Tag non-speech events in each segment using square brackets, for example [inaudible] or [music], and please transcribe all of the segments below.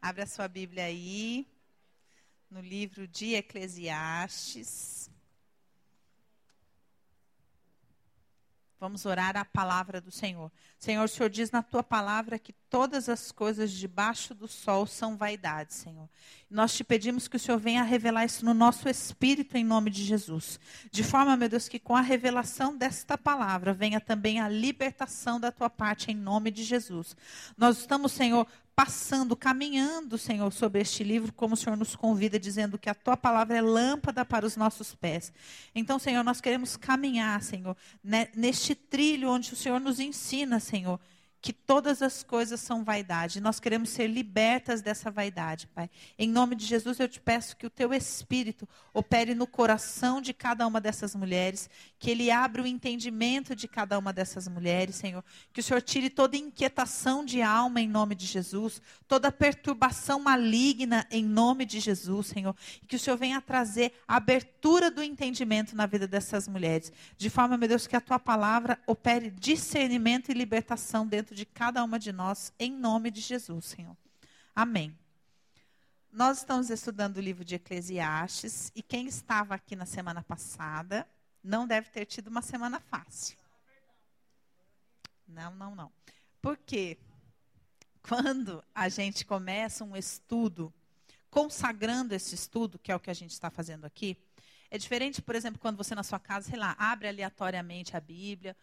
Abre a sua Bíblia aí, no livro de Eclesiastes. Vamos orar a palavra do Senhor. Senhor, o Senhor diz na tua palavra que todas as coisas debaixo do sol são vaidade, Senhor. Nós te pedimos que o Senhor venha revelar isso no nosso espírito em nome de Jesus. De forma, meu Deus, que com a revelação desta palavra venha também a libertação da tua parte em nome de Jesus. Nós estamos, Senhor, passando, caminhando, Senhor, sobre este livro, como o Senhor nos convida, dizendo que a tua palavra é lâmpada para os nossos pés. Então, Senhor, nós queremos caminhar, Senhor, neste trilho onde o Senhor nos ensina, Senhor, que todas as coisas são vaidade. Nós queremos ser libertas dessa vaidade, Pai. Em nome de Jesus, eu te peço que o teu espírito opere no coração de cada uma dessas mulheres, que ele abra o entendimento de cada uma dessas mulheres, Senhor. Que o Senhor tire toda inquietação de alma em nome de Jesus, toda perturbação maligna em nome de Jesus, Senhor. E que o Senhor venha trazer a abertura do entendimento na vida dessas mulheres, de forma, meu Deus, que a tua palavra opere discernimento e libertação dentro dentro de cada uma de nós, em nome de Jesus, Senhor. Amém. Nós estamos estudando o livro de Eclesiastes e quem estava aqui na semana passada não deve ter tido uma semana fácil. Não, não, não. Porque quando a gente começa um estudo, consagrando esse estudo, que é o que a gente está fazendo aqui, é diferente, por exemplo, quando você na sua casa, sei lá, abre aleatoriamente a Bíblia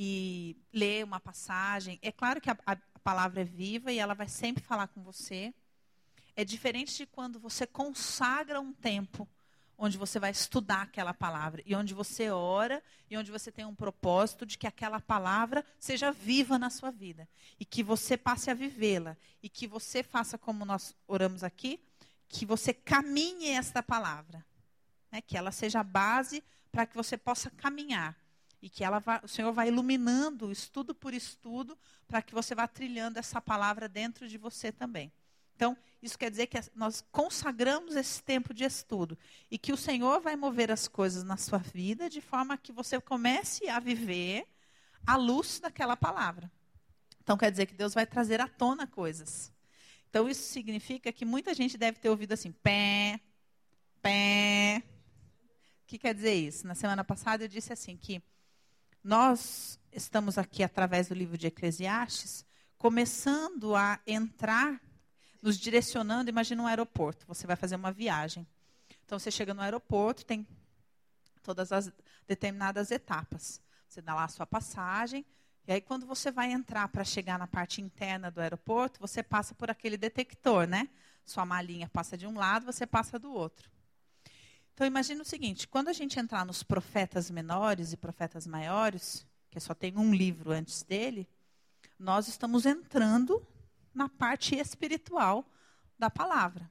e ler uma passagem. É claro que a, a, palavra é viva e ela vai sempre falar com você. É diferente de quando você consagra um tempo onde você vai estudar aquela palavra e onde você ora e onde você tem um propósito de que aquela palavra seja viva na sua vida e que você passe a vivê-la e que você faça como nós oramos aqui, que você caminhe esta palavra, né? que ela seja a base para que você possa caminhar e que ela vai, o Senhor vai iluminando estudo por estudo para que você vá trilhando essa palavra dentro de você também. Então, isso quer dizer que nós consagramos esse tempo de estudo e que o Senhor vai mover as coisas na sua vida de forma que você comece a viver a luz daquela palavra. Então, quer dizer que Deus vai trazer à tona coisas. Então, isso significa que muita gente deve ter ouvido assim, pé, pé. O que quer dizer isso? Na semana passada eu disse assim que nós estamos aqui através do livro de Eclesiastes, começando a entrar, nos direcionando. Imagina um aeroporto, você vai fazer uma viagem. Então você chega no aeroporto, tem todas as determinadas etapas. Você dá lá a sua passagem, e aí quando você vai entrar para chegar na parte interna do aeroporto, você passa por aquele detector, né? Sua malinha passa de um lado, você passa do outro. Então imagine o seguinte, quando a gente entrar nos profetas menores e profetas maiores, que só tem um livro antes dele, nós estamos entrando na parte espiritual da palavra,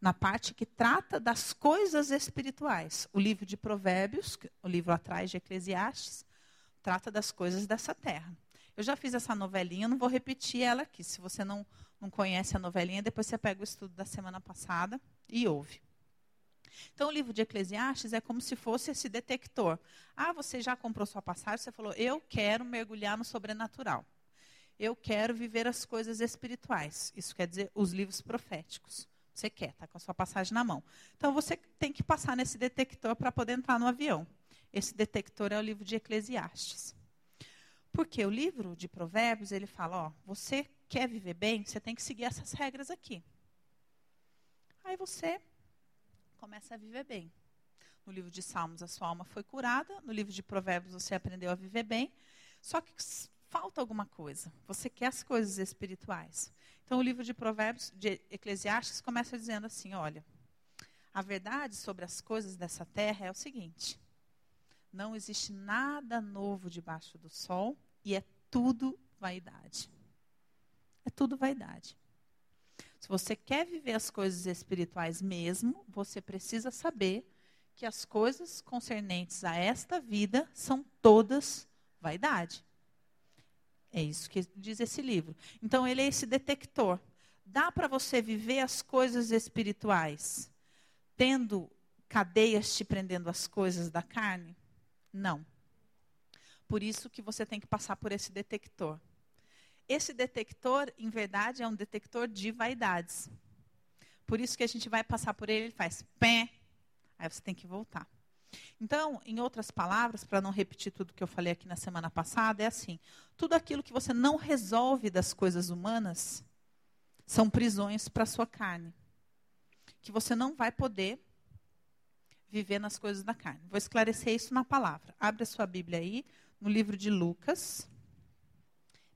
na parte que trata das coisas espirituais. O livro de Provérbios, o livro atrás de Eclesiastes, trata das coisas dessa terra. Eu já fiz essa novelinha, não vou repetir ela aqui. Se você não, não conhece a novelinha, depois você pega o estudo da semana passada e ouve. Então, o livro de Eclesiastes é como se fosse esse detector. Ah, você já comprou sua passagem? Você falou, eu quero mergulhar no sobrenatural. Eu quero viver as coisas espirituais. Isso quer dizer os livros proféticos. Você quer, está com a sua passagem na mão. Então, você tem que passar nesse detector para poder entrar no avião. Esse detector é o livro de Eclesiastes. Porque o livro de Provérbios, ele fala, ó, você quer viver bem, você tem que seguir essas regras aqui. Aí você começa a viver bem. No livro de Salmos, a sua alma foi curada. No livro de Provérbios, você aprendeu a viver bem. Só que falta alguma coisa. Você quer as coisas espirituais. Então, o livro de Provérbios, de Eclesiastes, começa dizendo assim: olha, a verdade sobre as coisas dessa terra é o seguinte: não existe nada novo debaixo do sol e é tudo vaidade. É tudo vaidade. Se você quer viver as coisas espirituais mesmo, você precisa saber que as coisas concernentes a esta vida são todas vaidade. É isso que diz esse livro. Então, ele é esse detector. Dá para você viver as coisas espirituais tendo cadeias te prendendo as coisas da carne? Não. Por isso que você tem que passar por esse detector. Esse detector, em verdade, é um detector de vaidades. Por isso que a gente vai passar por ele, ele faz pé. Aí você tem que voltar. Então, em outras palavras, para não repetir tudo que eu falei aqui na semana passada, é assim: tudo aquilo que você não resolve das coisas humanas são prisões para a sua carne. Que você não vai poder viver nas coisas da carne. Vou esclarecer isso na palavra. Abre a sua Bíblia aí, no livro de Lucas.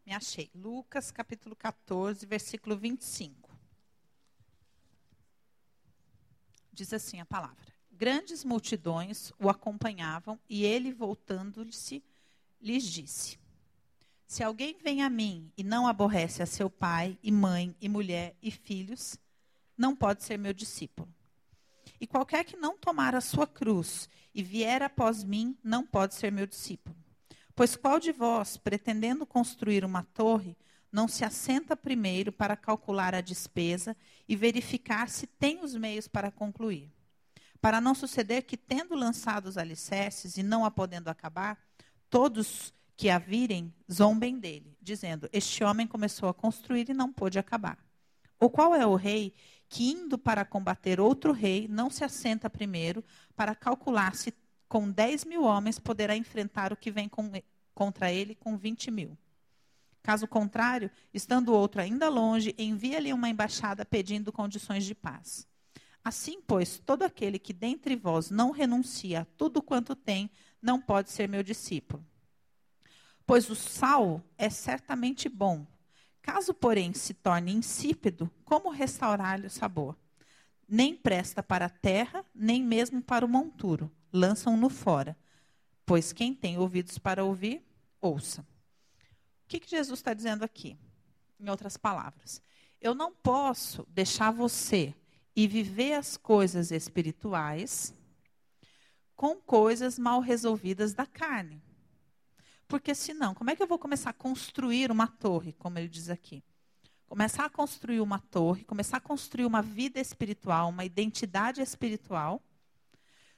Me achei. Lucas, capítulo 14, versículo 25. Diz assim a palavra: Grandes multidões o acompanhavam e ele, voltando-se, lhes disse: Se alguém vem a mim e não aborrece a seu pai e mãe e mulher e filhos, não pode ser meu discípulo. E qualquer que não tomar a sua cruz e vier após mim, não pode ser meu discípulo. Pois qual de vós, pretendendo construir uma torre, não se assenta primeiro para calcular a despesa e verificar se tem os meios para concluir? Para não suceder que, tendo lançado os alicerces e não a podendo acabar, todos que a virem zombem dele, dizendo: Este homem começou a construir e não pôde acabar. Ou qual é o rei que, indo para combater outro rei, não se assenta primeiro para calcular se com 10 mil homens poderá enfrentar o que vem com, contra ele com 20 mil. Caso contrário, estando outro ainda longe, envia-lhe uma embaixada pedindo condições de paz. Assim, pois, todo aquele que dentre vós não renuncia a tudo quanto tem, não pode ser meu discípulo. Pois o sal é certamente bom, Caso, porém, se torne insípido, como restaurar-lhe o sabor? Nem presta para a terra, nem mesmo para o monturo. Lançam-no fora. Pois quem tem ouvidos para ouvir, ouça. O que, que Jesus está dizendo aqui? Em outras palavras, eu não posso deixar você e viver as coisas espirituais com coisas mal resolvidas da carne. Porque senão, como é que eu vou começar a construir uma torre, como ele diz aqui? Começar a construir uma torre, começar a construir uma vida espiritual, uma identidade espiritual,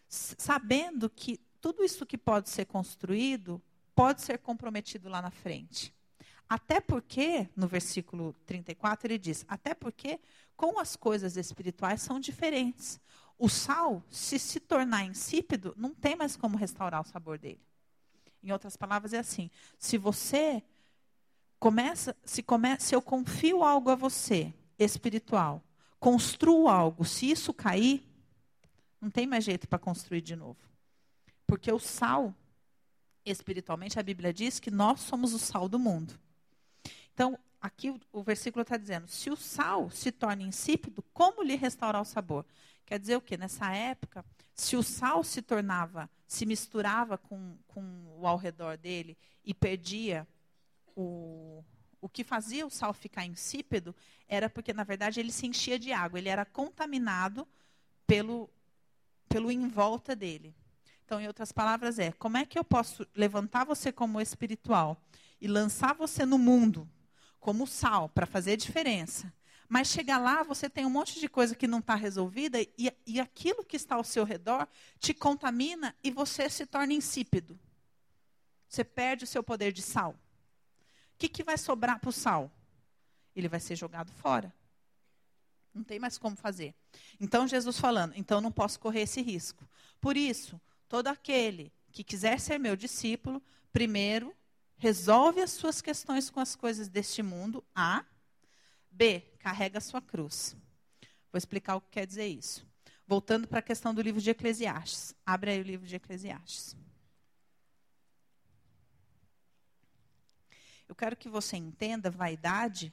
sabendo que tudo isso que pode ser construído pode ser comprometido lá na frente. Até porque, no versículo 34, ele diz: até porque com as coisas espirituais são diferentes. O sal, se se tornar insípido, não tem mais como restaurar o sabor dele. Em outras palavras, é assim: se você começa, se, come, se eu confio algo a você, espiritual, construo algo, se isso cair, não tem mais jeito para construir de novo. Porque o sal, espiritualmente, a Bíblia diz que nós somos o sal do mundo. Então, aqui o, versículo está dizendo: se o sal se torna insípido, como lhe restaurar o sabor? Quer dizer o quê? Nessa época, se o sal se tornava, se misturava com, com o ao redor dele e perdia o, o que fazia o sal ficar insípido era porque, na verdade, ele se enchia de água, ele era contaminado pelo, pelo em volta dele. Então, em outras palavras, é: como é que eu posso levantar você como espiritual e lançar você no mundo como sal para fazer diferença? Mas chegar lá, você tem um monte de coisa que não está resolvida e, e aquilo que está ao seu redor te contamina e você se torna insípido. Você perde o seu poder de sal. O que, que vai sobrar para o sal? Ele vai ser jogado fora. Não tem mais como fazer. Então, Jesus falando, então não posso correr esse risco. Por isso, todo aquele que quiser ser meu discípulo, primeiro, resolve as suas questões com as coisas deste mundo, A. B carrega a sua cruz. Vou explicar o que quer dizer isso. Voltando para a questão do livro de Eclesiastes. Abre aí o livro de Eclesiastes. Eu quero que você entenda vaidade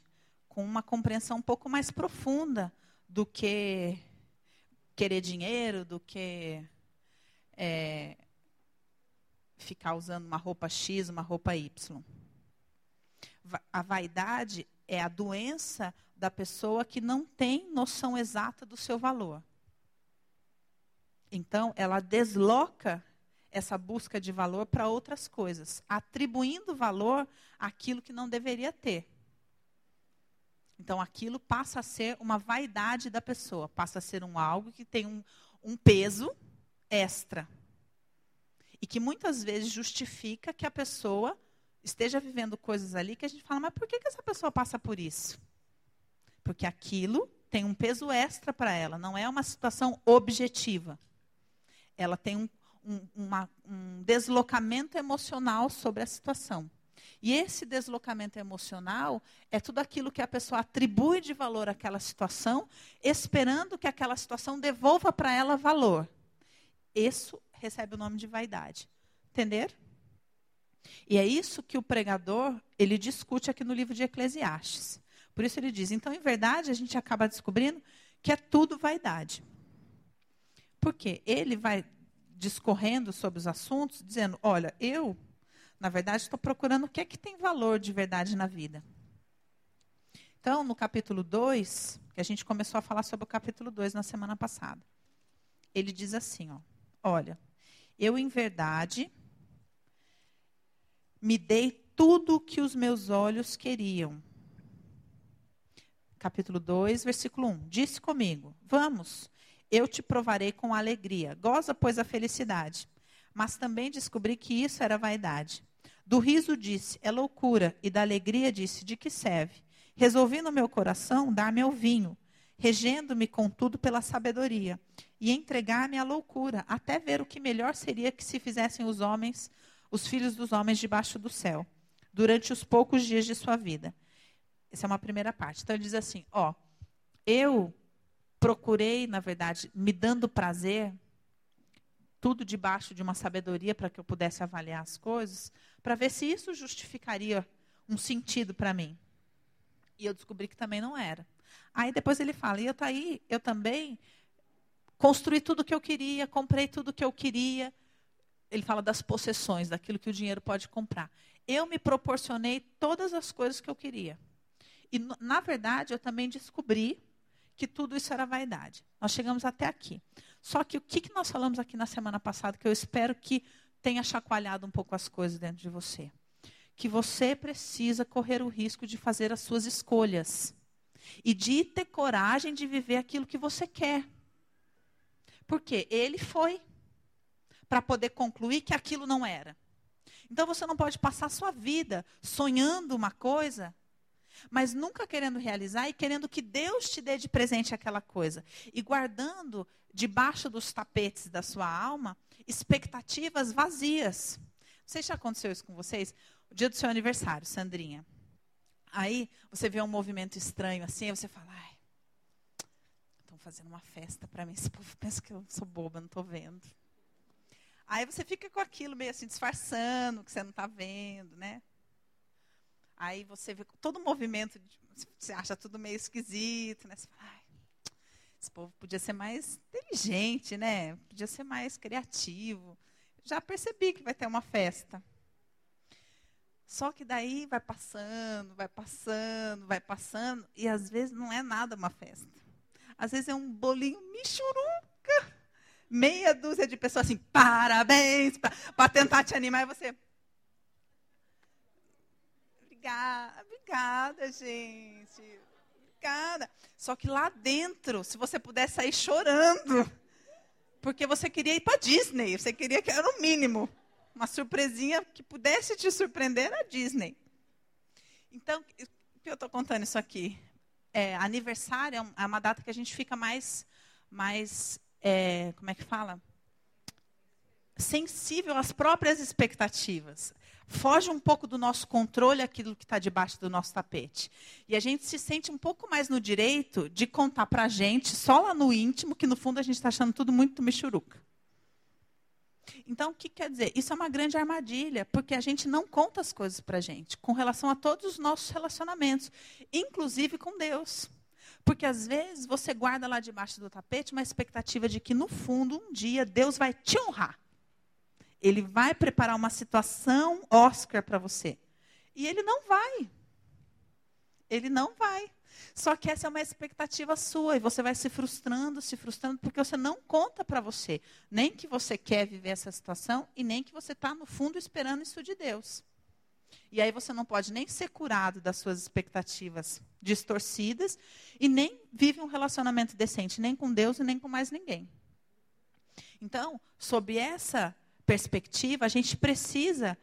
com uma compreensão um pouco mais profunda do que querer dinheiro, do que é, ficar usando uma roupa X, uma roupa Y. A vaidade é a doença da pessoa que não tem noção exata do seu valor. Então, ela desloca essa busca de valor para outras coisas, atribuindo valor àquilo que não deveria ter. Então, aquilo passa a ser uma vaidade da pessoa, passa a ser um algo que tem um, um peso extra. E que muitas vezes justifica que a pessoa esteja vivendo coisas ali que a gente fala, mas por que, que essa pessoa passa por isso? Porque aquilo tem um peso extra para ela, não é uma situação objetiva. Ela tem um, um, uma, um deslocamento emocional sobre a situação. E esse deslocamento emocional é tudo aquilo que a pessoa atribui de valor àquela situação, esperando que aquela situação devolva para ela valor. Isso recebe o nome de vaidade. Entender? E é isso que o pregador, ele discute aqui no livro de Eclesiastes. Por isso ele diz, então, em verdade, a gente acaba descobrindo que é tudo vaidade. Por quê? Ele vai discorrendo sobre os assuntos, dizendo, olha, eu na verdade, estou procurando o que é que tem valor de verdade na vida. Então, no capítulo 2, que a gente começou a falar sobre o capítulo 2 na semana passada, ele diz assim: ó, Olha, eu em verdade me dei tudo o que os meus olhos queriam. Capítulo 2, versículo 1. Disse comigo: Vamos, eu te provarei com alegria. Goza, pois, a felicidade. Mas também descobri que isso era vaidade. Do riso disse, é loucura, e da alegria disse, de que serve? Resolvi no meu coração dar meu vinho, regendo-me, contudo, pela sabedoria, e entregar-me à loucura, até ver o que melhor seria que se fizessem os homens, os filhos dos homens debaixo do céu, durante os poucos dias de sua vida. Essa é uma primeira parte. Então ele diz assim: ó, eu procurei, na verdade, me dando prazer, tudo debaixo de uma sabedoria para que eu pudesse avaliar as coisas, para ver se isso justificaria um sentido para mim. E eu descobri que também não era. Aí depois ele fala, e eu, tá aí, eu também construí tudo o que eu queria, comprei tudo o que eu queria. Ele fala das possessões, daquilo que o dinheiro pode comprar. Eu me proporcionei todas as coisas que eu queria. E, na verdade, eu também descobri que tudo isso era vaidade. Nós chegamos até aqui. Só que o que, que nós falamos aqui na semana passada, que eu espero que tenha chacoalhado um pouco as coisas dentro de você? Que você precisa correr o risco de fazer as suas escolhas. E de ter coragem de viver aquilo que você quer. Porque ele foi para poder concluir que aquilo não era. Então você não pode passar a sua vida sonhando uma coisa mas nunca querendo realizar e querendo que Deus te dê de presente aquela coisa. E guardando debaixo dos tapetes da sua alma expectativas vazias. Não sei se já aconteceu isso com vocês. O dia do seu aniversário, Sandrinha. Aí você vê um movimento estranho assim, aí você fala, ai, estão fazendo uma festa para mim. Esse povo pensa que eu sou boba, não estou vendo. Aí você fica com aquilo meio assim, disfarçando, que você não está vendo, né? Aí você vê todo o movimento, você acha tudo meio esquisito, né? Você fala, Ai, esse povo podia ser mais inteligente, né? Podia ser mais criativo. Já percebi que vai ter uma festa. Só que daí vai passando, vai passando, vai passando, e às vezes não é nada uma festa. Às vezes é um bolinho michuruca, meia dúzia de pessoas assim, parabéns, para tentar te animar, e você, Obrigada, obrigada, gente. Só que lá dentro, se você pudesse sair chorando, porque você queria ir para Disney, você queria que era o mínimo. Uma surpresinha que pudesse te surpreender a Disney. Então, por que eu estou contando isso aqui? É, aniversário é, é uma data que a gente fica mais, mais é, como é que fala? Sensível às próprias expectativas foge um pouco do nosso controle aquilo que está debaixo do nosso tapete. E a gente se sente um pouco mais no direito de contar para a gente, só lá no íntimo, que no fundo a gente está achando tudo muito michuruca. Então, o que quer dizer? Isso é uma grande armadilha, porque a gente não conta as coisas para a gente, com relação a todos os nossos relacionamentos, inclusive com Deus. Porque às vezes você guarda lá debaixo do tapete uma expectativa de que no fundo, um dia, Deus vai te honrar. Ele vai preparar uma situação Oscar para você. E ele não vai. Ele não vai. Só que essa é uma expectativa sua e você vai se frustrando, se frustrando, porque você não conta para você nem que você quer viver essa situação e nem que você está, no fundo, esperando isso de Deus. E aí você não pode nem ser curado das suas expectativas distorcidas e nem vive um relacionamento decente, nem com Deus e nem com mais ninguém. Então, sob essa perspectiva, a gente precisa,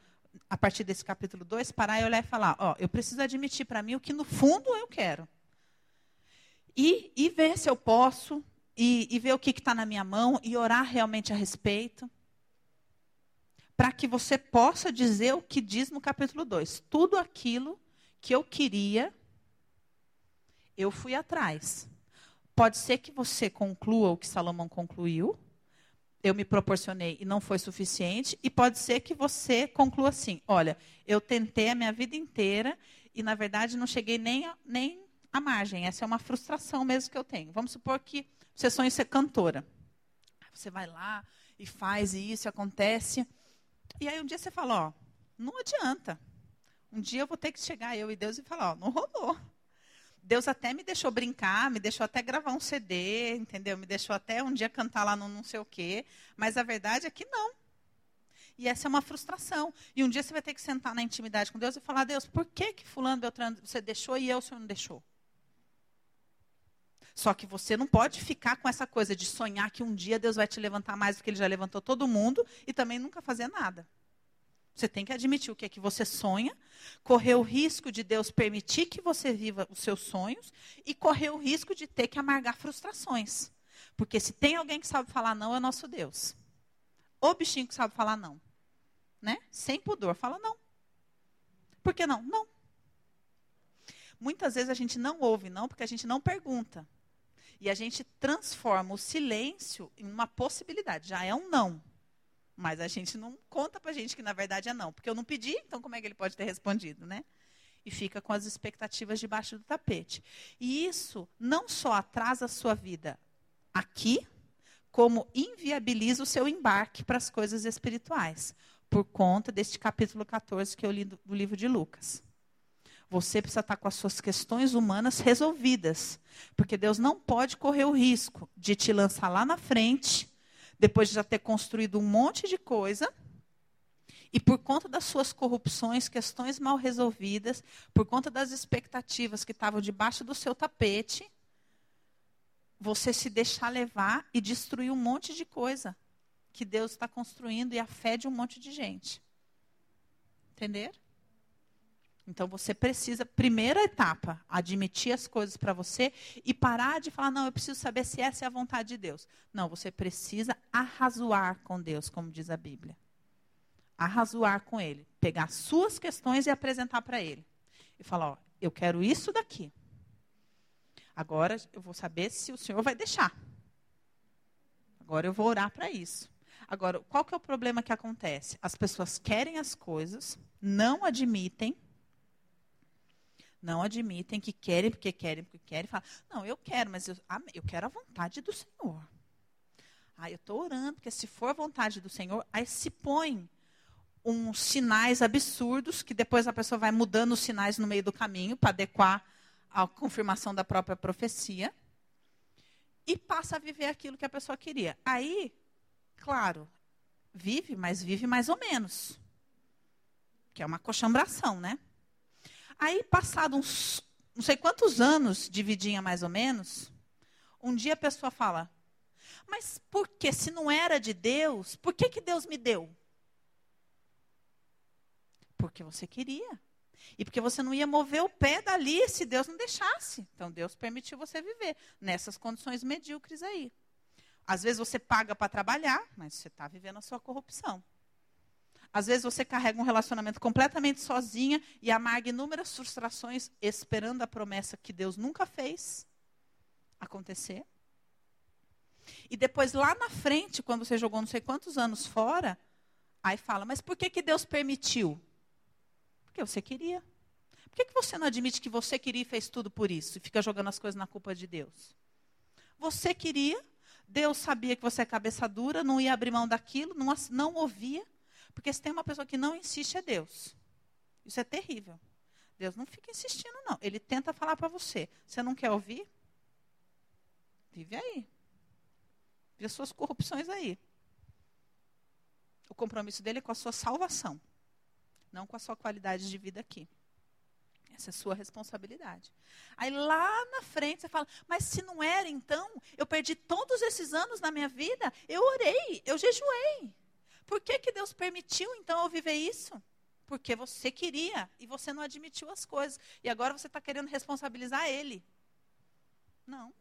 a partir desse capítulo 2, parar e olhar e falar: ó, eu preciso admitir para mim o que no fundo eu quero. E e ver se eu posso, e, e ver o que está na minha mão, e orar realmente a respeito. Para que você possa dizer o que diz no capítulo 2. Tudo aquilo que eu queria, eu fui atrás. Pode ser que você conclua o que Salomão concluiu, eu me proporcionei e não foi suficiente, e pode ser que você conclua assim: olha, eu tentei a minha vida inteira e, na verdade, não cheguei nem nem à margem. Essa é uma frustração mesmo que eu tenho. Vamos supor que você sonha ser cantora. Você vai lá e faz e isso acontece. E aí um dia você fala: ó, não adianta. Um dia eu vou ter que chegar, eu e Deus, e falar: ó, não rolou. Deus até me deixou brincar, me deixou até gravar um CD, entendeu? Me deixou até um dia cantar lá no não sei o quê. Mas a verdade é que não. E essa é uma frustração. E um dia você vai ter que sentar na intimidade com Deus e falar: Deus, por que que fulano Beltrano você deixou e eu o senhor não deixou? Só que você não pode ficar com essa coisa de sonhar que um dia Deus vai te levantar mais do que ele já levantou todo mundo e também nunca fazer nada. Você tem que admitir o que é que você sonha, correr o risco de Deus permitir que você viva os seus sonhos e correr o risco de ter que amargar frustrações. Porque se tem alguém que sabe falar não, é nosso Deus. O bichinho que sabe falar não. Né? Sem pudor, fala não. Por que não? Não. Muitas vezes a gente não ouve não porque a gente não pergunta. E a gente transforma o silêncio em uma possibilidade. Já é um não. Mas a gente não conta pra gente que na verdade é não. Porque eu não pedi, então como é que ele pode ter respondido, né? E fica com as expectativas debaixo do tapete. E isso não só atrasa a sua vida aqui, como inviabiliza o seu embarque para as coisas espirituais, por conta deste capítulo 14 que eu li do, do livro de Lucas. Você precisa estar com as suas questões humanas resolvidas, porque Deus não pode correr o risco de te lançar lá na frente depois de já ter construído um monte de coisa, e por conta das suas corrupções, questões mal resolvidas, por conta das expectativas que estavam debaixo do seu tapete, você se deixar levar e destruir um monte de coisa que Deus está construindo e a fé de um monte de gente. Entender? Então você precisa, primeira etapa, admitir as coisas para você e parar de falar, não, eu preciso saber se essa é a vontade de Deus. Não, você precisa arrazoar com Deus, como diz a Bíblia. Arrazoar com Ele. Pegar suas questões e apresentar para Ele. E falar, ó, eu quero isso daqui. Agora eu vou saber se o Senhor vai deixar. Agora eu vou orar para isso. Agora, qual que é o problema que acontece? As pessoas querem as coisas, não admitem não admitem que querem porque querem porque querem. Falam, não, eu quero, mas eu, eu quero a vontade do Senhor. Ah, eu estou orando, porque se for a vontade do Senhor, aí se põe uns sinais absurdos, que depois a pessoa vai mudando os sinais no meio do caminho para adequar à confirmação da própria profecia. E passa a viver aquilo que a pessoa queria. Aí, claro, vive, mas vive mais ou menos. Que é uma coxambração, né? Aí, passado uns não sei quantos anos, dividinha mais ou menos, um dia a pessoa fala: Mas por que, se não era de Deus, por que, que Deus me deu? Porque você queria. E porque você não ia mover o pé dali se Deus não deixasse. Então Deus permitiu você viver nessas condições medíocres aí. Às vezes você paga para trabalhar, mas você está vivendo a sua corrupção. Às vezes você carrega um relacionamento completamente sozinha e amarga inúmeras frustrações esperando a promessa que Deus nunca fez acontecer. E depois, lá na frente, quando você jogou não sei quantos anos fora, aí fala, mas por que, que Deus permitiu? Porque você queria. Por que, que você não admite que você queria e fez tudo por isso? E fica jogando as coisas na culpa de Deus? Você queria, Deus sabia que você é cabeça dura, não ia abrir mão daquilo, não, não ouvia. Porque se tem uma pessoa que não insiste, é Deus. Isso é terrível. Deus não fica insistindo, não. Ele tenta falar para você. Você não quer ouvir? Vive aí. Vive as suas corrupções aí. O compromisso dele é com a sua salvação, não com a sua qualidade de vida aqui. Essa é a sua responsabilidade. Aí lá na frente você fala, mas se não era então, eu perdi todos esses anos na minha vida, eu orei, eu jejuei. Que Deus permitiu, então, eu viver isso? Porque você queria e você não admitiu as coisas. E agora você está querendo responsabilizar Ele. Não.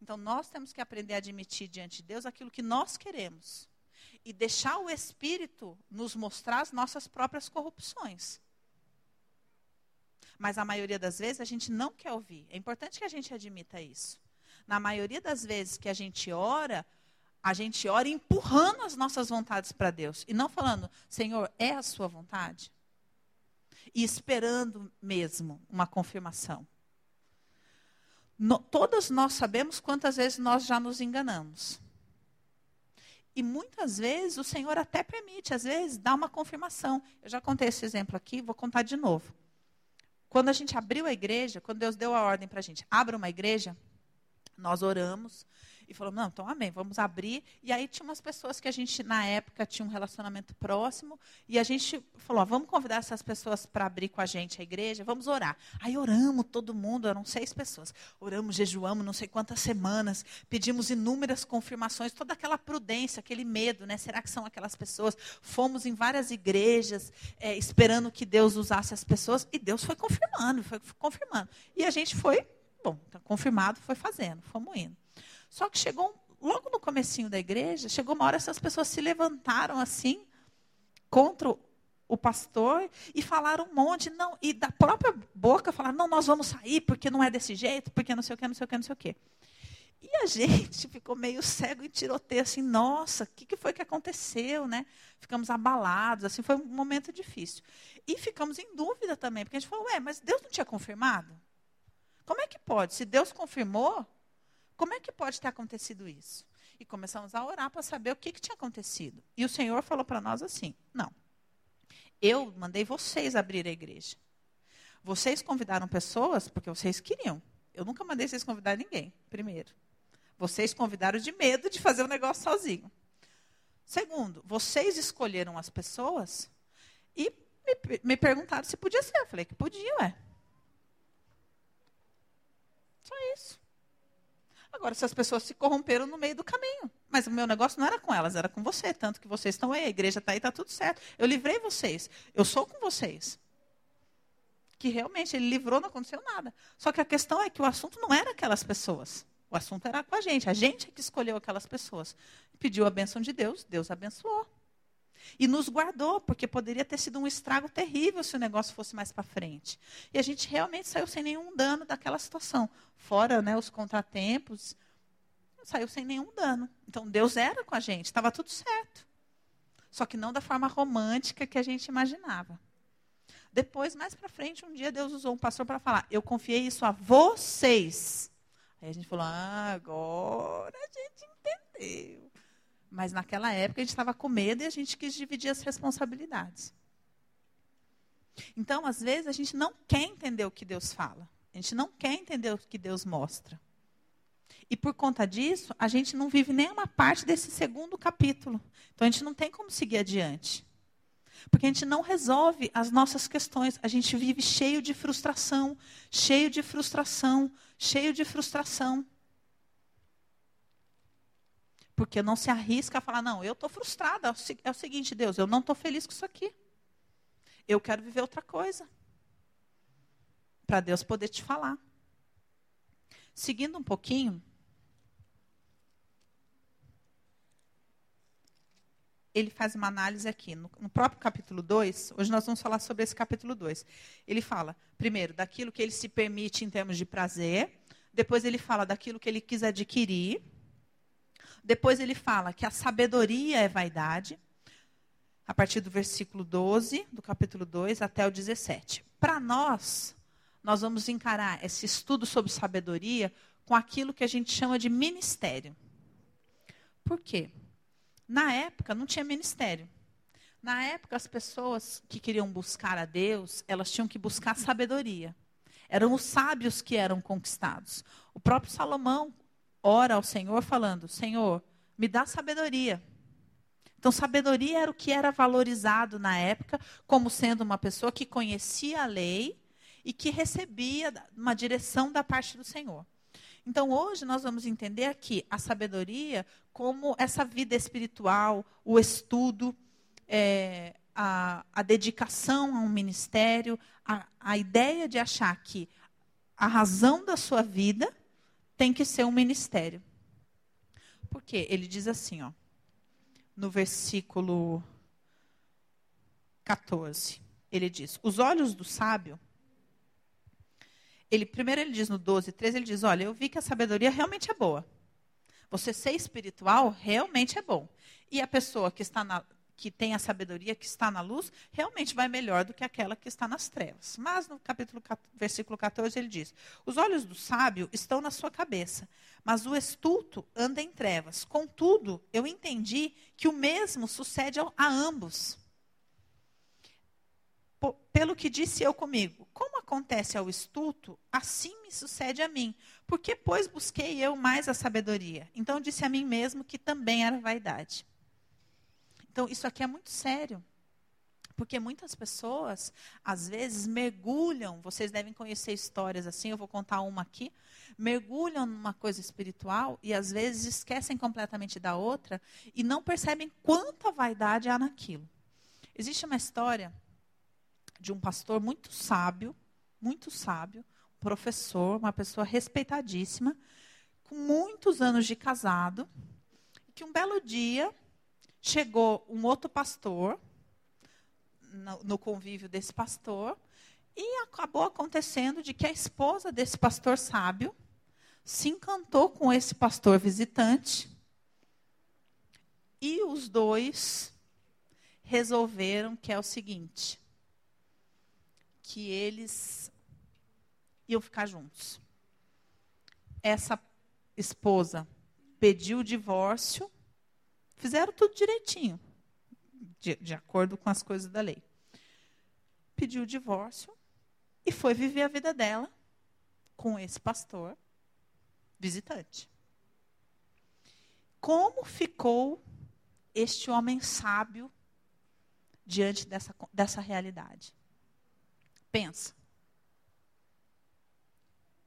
Então nós temos que aprender a admitir diante de Deus aquilo que nós queremos e deixar o Espírito nos mostrar as nossas próprias corrupções. Mas a maioria das vezes a gente não quer ouvir. É importante que a gente admita isso. Na maioria das vezes que a gente ora, a gente ora empurrando as nossas vontades para Deus e não falando, Senhor, é a sua vontade? E esperando mesmo uma confirmação. No, todas nós sabemos quantas vezes nós já nos enganamos. E muitas vezes o Senhor até permite, às vezes, dar uma confirmação. Eu já contei esse exemplo aqui, vou contar de novo. Quando a gente abriu a igreja, quando Deus deu a ordem para a gente, abra uma igreja, nós oramos, e falou: não, então amém, vamos abrir. E aí tinha umas pessoas que a gente, na época, tinha um relacionamento próximo, e a gente falou: vamos convidar essas pessoas para abrir com a gente a igreja, vamos orar. Aí oramos, todo mundo, eram seis pessoas. Oramos, jejuamos, não sei quantas semanas, pedimos inúmeras confirmações, toda aquela prudência, aquele medo, né? Será que são aquelas pessoas? Fomos em várias igrejas, é, esperando que Deus usasse as pessoas, e Deus foi confirmando, foi confirmando. E a gente foi, bom, tá confirmado, foi fazendo, fomos indo. Só que chegou, logo no comecinho da igreja, chegou uma hora essas pessoas se levantaram assim, contra o pastor, e falaram um monte, não, e da própria boca falaram, não, nós vamos sair, porque não é desse jeito, porque não sei o que, não sei o que, não sei o que. E a [laughs] gente ficou meio cego e tiroteio, assim, nossa, o que, que foi que aconteceu, né? Ficamos abalados, assim, foi um momento difícil. E ficamos em dúvida também, porque a gente falou, ué, mas Deus não tinha confirmado? Como é que pode? Se Deus confirmou, como é que pode ter acontecido isso? E começamos a orar para saber o que, que tinha acontecido. E o Senhor falou para nós assim: não, eu mandei vocês abrir a igreja. Vocês convidaram pessoas porque vocês queriam. Eu nunca mandei vocês convidar ninguém, primeiro. Vocês convidaram de medo de fazer o negócio sozinho. Segundo, vocês escolheram as pessoas e me, me perguntaram se podia ser. Eu falei que podia, ué. Só isso. Agora, se as pessoas se corromperam no meio do caminho. Mas o meu negócio não era com elas, era com você. Tanto que vocês estão aí, a igreja está aí, está tudo certo. Eu livrei vocês. Eu sou com vocês. Que realmente ele livrou, não aconteceu nada. Só que a questão é que o assunto não era aquelas pessoas. O assunto era com a gente. A gente é que escolheu aquelas pessoas. Pediu a bênção de Deus, Deus abençoou. E nos guardou, porque poderia ter sido um estrago terrível se o negócio fosse mais para frente. E a gente realmente saiu sem nenhum dano daquela situação. Fora né, os contratempos, saiu sem nenhum dano. Então Deus era com a gente, estava tudo certo. Só que não da forma romântica que a gente imaginava. Depois, mais para frente, um dia Deus usou um pastor para falar: Eu confiei isso a vocês. Aí a gente falou: ah, agora a gente entendeu. Mas naquela época a gente estava com medo e a gente quis dividir as responsabilidades. Então, às vezes, a gente não quer entender o que Deus fala. A gente não quer entender o que Deus mostra. E por conta disso, a gente não vive nem uma parte desse segundo capítulo. Então, a gente não tem como seguir adiante. Porque a gente não resolve as nossas questões. A gente vive cheio de frustração, cheio de frustração, cheio de frustração porque não se arrisca a falar, não, eu estou frustrada. É o seguinte, Deus, eu não estou feliz com isso aqui. Eu quero viver outra coisa. Para Deus poder te falar. Seguindo um pouquinho. Ele faz uma análise aqui. No, no próprio capítulo 2, hoje nós vamos falar sobre esse capítulo 2. Ele fala, primeiro, daquilo que ele se permite em termos de prazer. Depois ele fala daquilo que ele quis adquirir depois ele fala que a sabedoria é vaidade, a partir do versículo 12, do capítulo 2 até o 17. Para nós, nós vamos encarar esse estudo sobre sabedoria com aquilo que a gente chama de ministério. Por quê? Na época não tinha ministério. Na época, as pessoas que queriam buscar a Deus, elas tinham que buscar sabedoria. Eram os sábios que eram conquistados. O próprio Salomão, ora ao Senhor falando: Senhor, me dá sabedoria. Então, sabedoria era o que era valorizado na época, como sendo uma pessoa que conhecia a lei e que recebia uma direção da parte do Senhor. Então, hoje nós vamos entender aqui a sabedoria como essa vida espiritual, o estudo, é, a, a, dedicação a um ministério, a, a ideia de achar que a razão da sua vida tem que ser um ministério. Por quê? Ele diz assim, ó, no versículo 14. Ele diz: Os olhos do sábio. Ele, primeiro ele diz no 12, 13, ele diz: Olha, eu vi que a sabedoria realmente é boa. Você ser espiritual realmente é bom. E a pessoa que está na, que tem a sabedoria, que está na luz, realmente vai melhor do que aquela que está nas trevas. Mas no capítulo versículo 14 ele diz: Os olhos do sábio estão na sua cabeça, mas o estulto anda em trevas. Contudo, eu entendi que o mesmo sucede a ambos. Pelo que disse eu comigo, como acontece ao estulto, assim me sucede a mim. Porque, pois, busquei eu mais a sabedoria. Então disse a mim mesmo que também era vaidade. Então, isso aqui é muito sério. Porque muitas pessoas, às vezes, mergulham, vocês devem conhecer histórias assim, eu vou contar uma aqui, mergulham numa coisa espiritual e às vezes esquecem completamente da outra e não percebem quanta vaidade há naquilo. Existe uma história de um pastor muito sábio, muito sábio, professor, uma pessoa respeitadíssima, com muitos anos de casado, que um belo dia chegou um outro pastor no, no convívio desse pastor e acabou acontecendo de que a esposa desse pastor sábio se encantou com esse pastor visitante e os dois resolveram que é o seguinte, que eles iam ficar juntos. Essa esposa pediu o divórcio Fizeram tudo direitinho, de, de acordo com as coisas da lei. Pediu o divórcio e foi viver a vida dela com esse pastor visitante. Como ficou este homem sábio diante dessa, dessa realidade? Pensa.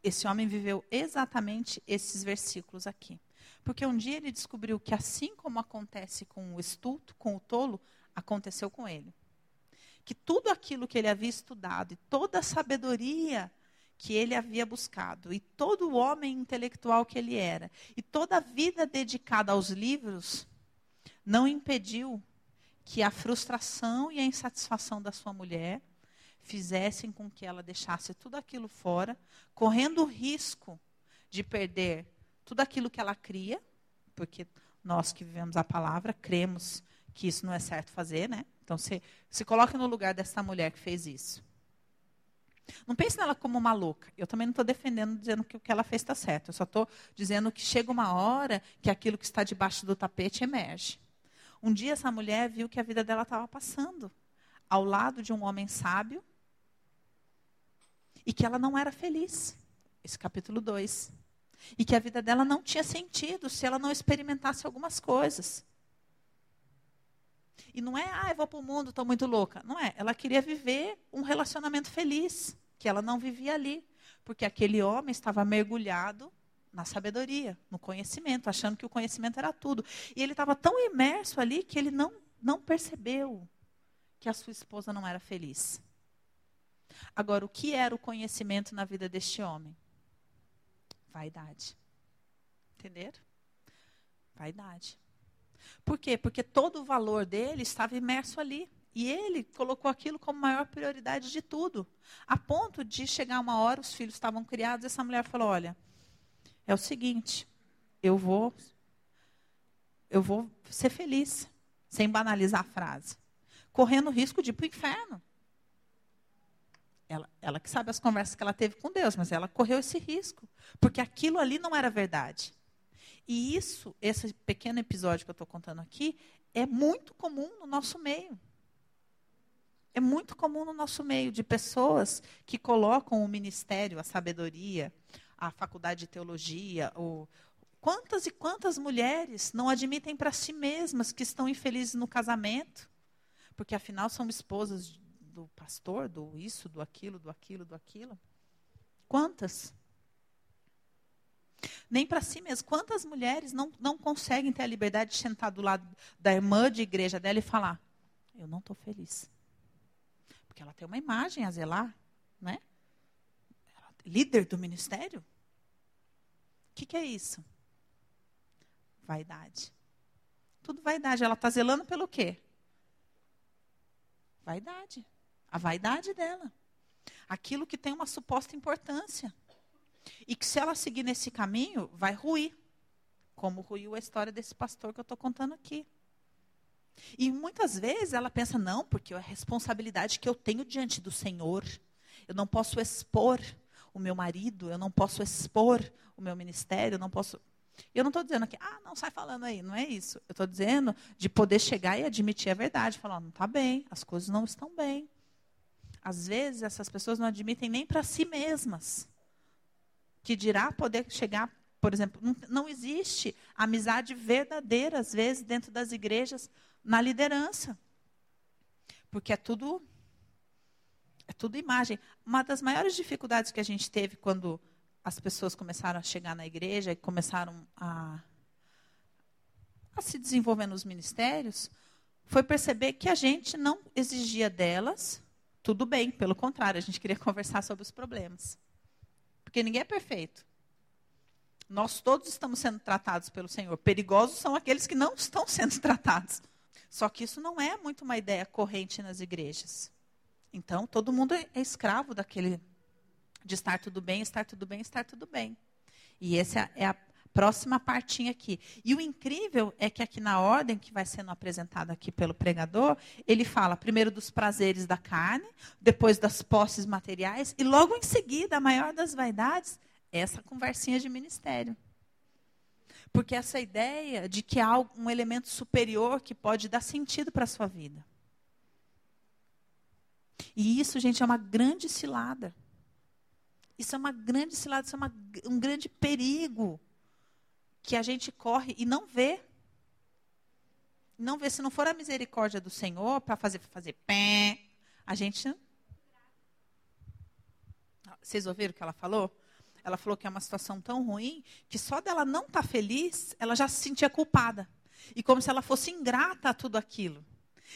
Esse homem viveu exatamente esses versículos aqui. Porque um dia ele descobriu que assim como acontece com o estulto, com o tolo, aconteceu com ele. Que tudo aquilo que ele havia estudado e toda a sabedoria que ele havia buscado e todo o homem intelectual que ele era e toda a vida dedicada aos livros não impediu que a frustração e a insatisfação da sua mulher fizessem com que ela deixasse tudo aquilo fora, correndo o risco de perder tudo aquilo que ela cria, porque nós que vivemos a palavra cremos que isso não é certo fazer, né? Então se, se coloque no lugar dessa mulher que fez isso. Não pense nela como uma louca. Eu também não estou defendendo dizendo que o que ela fez está certo. Eu só estou dizendo que chega uma hora que aquilo que está debaixo do tapete emerge. Um dia essa mulher viu que a vida dela estava passando ao lado de um homem sábio e que ela não era feliz. Esse capítulo 2 e que a vida dela não tinha sentido se ela não experimentasse algumas coisas. E não é, ah, eu vou para o mundo, estou muito louca. Não é. Ela queria viver um relacionamento feliz, que ela não vivia ali. Porque aquele homem estava mergulhado na sabedoria, no conhecimento, achando que o conhecimento era tudo. E ele estava tão imerso ali que ele não, não percebeu que a sua esposa não era feliz. Agora, o que era o conhecimento na vida deste homem? Vaidade. Entenderam? Vaidade. Por quê? Porque todo o valor dele estava imerso ali. E ele colocou aquilo como maior prioridade de tudo. A ponto de chegar uma hora, os filhos estavam criados, e essa mulher falou: Olha, é o seguinte, eu vou, eu vou ser feliz, sem banalizar a frase, correndo o risco de ir para o inferno. Ela, ela que sabe as conversas que ela teve com Deus, mas ela correu esse risco, porque aquilo ali não era verdade. E isso, esse pequeno episódio que eu estou contando aqui, é muito comum no nosso meio. É muito comum no nosso meio de pessoas que colocam o ministério, a sabedoria, a faculdade de teologia, o, quantas e quantas mulheres não admitem para si mesmas que estão infelizes no casamento, porque afinal são esposas do pastor, do isso, do aquilo, do aquilo, do aquilo? Quantas? Nem para si mesmo. Quantas mulheres não, não conseguem ter a liberdade de sentar do lado da irmã de igreja dela e falar: Eu não estou feliz. Porque ela tem uma imagem a zelar, né? Ela, líder do ministério. que, que é isso? Vaidade. Tudo vaidade. Ela está zelando pelo quê? Vaidade. A vaidade dela. Aquilo que tem uma suposta importância. E que se ela seguir nesse caminho, vai ruir. Como ruiu a história desse pastor que eu estou contando aqui. E muitas vezes ela pensa, não, porque é a responsabilidade que eu tenho diante do Senhor. Eu não posso expor o meu marido, eu não posso expor o meu ministério, eu não posso. Eu não estou dizendo aqui, ah, não sai falando aí, não é isso. Eu estou dizendo de poder chegar e admitir a verdade, falar, não está bem, as coisas não estão bem. Às vezes essas pessoas não admitem nem para si mesmas. Que dirá poder chegar, por exemplo, não, não existe amizade verdadeira, às vezes, dentro das igrejas, na liderança. Porque é tudo é tudo imagem. Uma das maiores dificuldades que a gente teve quando as pessoas começaram a chegar na igreja e começaram a, a se desenvolver nos ministérios foi perceber que a gente não exigia delas tudo bem, pelo contrário, a gente queria conversar sobre os problemas. Porque ninguém é perfeito. Nós todos estamos sendo tratados pelo Senhor. Perigosos são aqueles que não estão [laughs] sendo tratados. Só que isso não é muito uma ideia corrente nas igrejas. Então, todo mundo é escravo daquele de estar tudo bem, estar tudo bem, estar tudo bem. E essa é a próxima partinha aqui. E o incrível é que aqui na ordem que vai sendo apresentada aqui pelo pregador, ele fala primeiro dos prazeres da carne, depois das posses materiais e logo em seguida, a maior das vaidades, essa conversinha de ministério. Porque essa ideia de que há um elemento superior que pode dar sentido para a sua vida. E isso, gente, é uma grande cilada. Isso é uma grande cilada, isso é uma, um grande perigo que a gente corre e não vê. Não vê. Se não for a misericórdia do Senhor para fazer, fazer pé, a gente. Vocês ouviram o que ela falou? Ela falou que é uma situação tão ruim que só dela não estar tá feliz, ela já se sentia culpada. E como se ela fosse ingrata a tudo aquilo.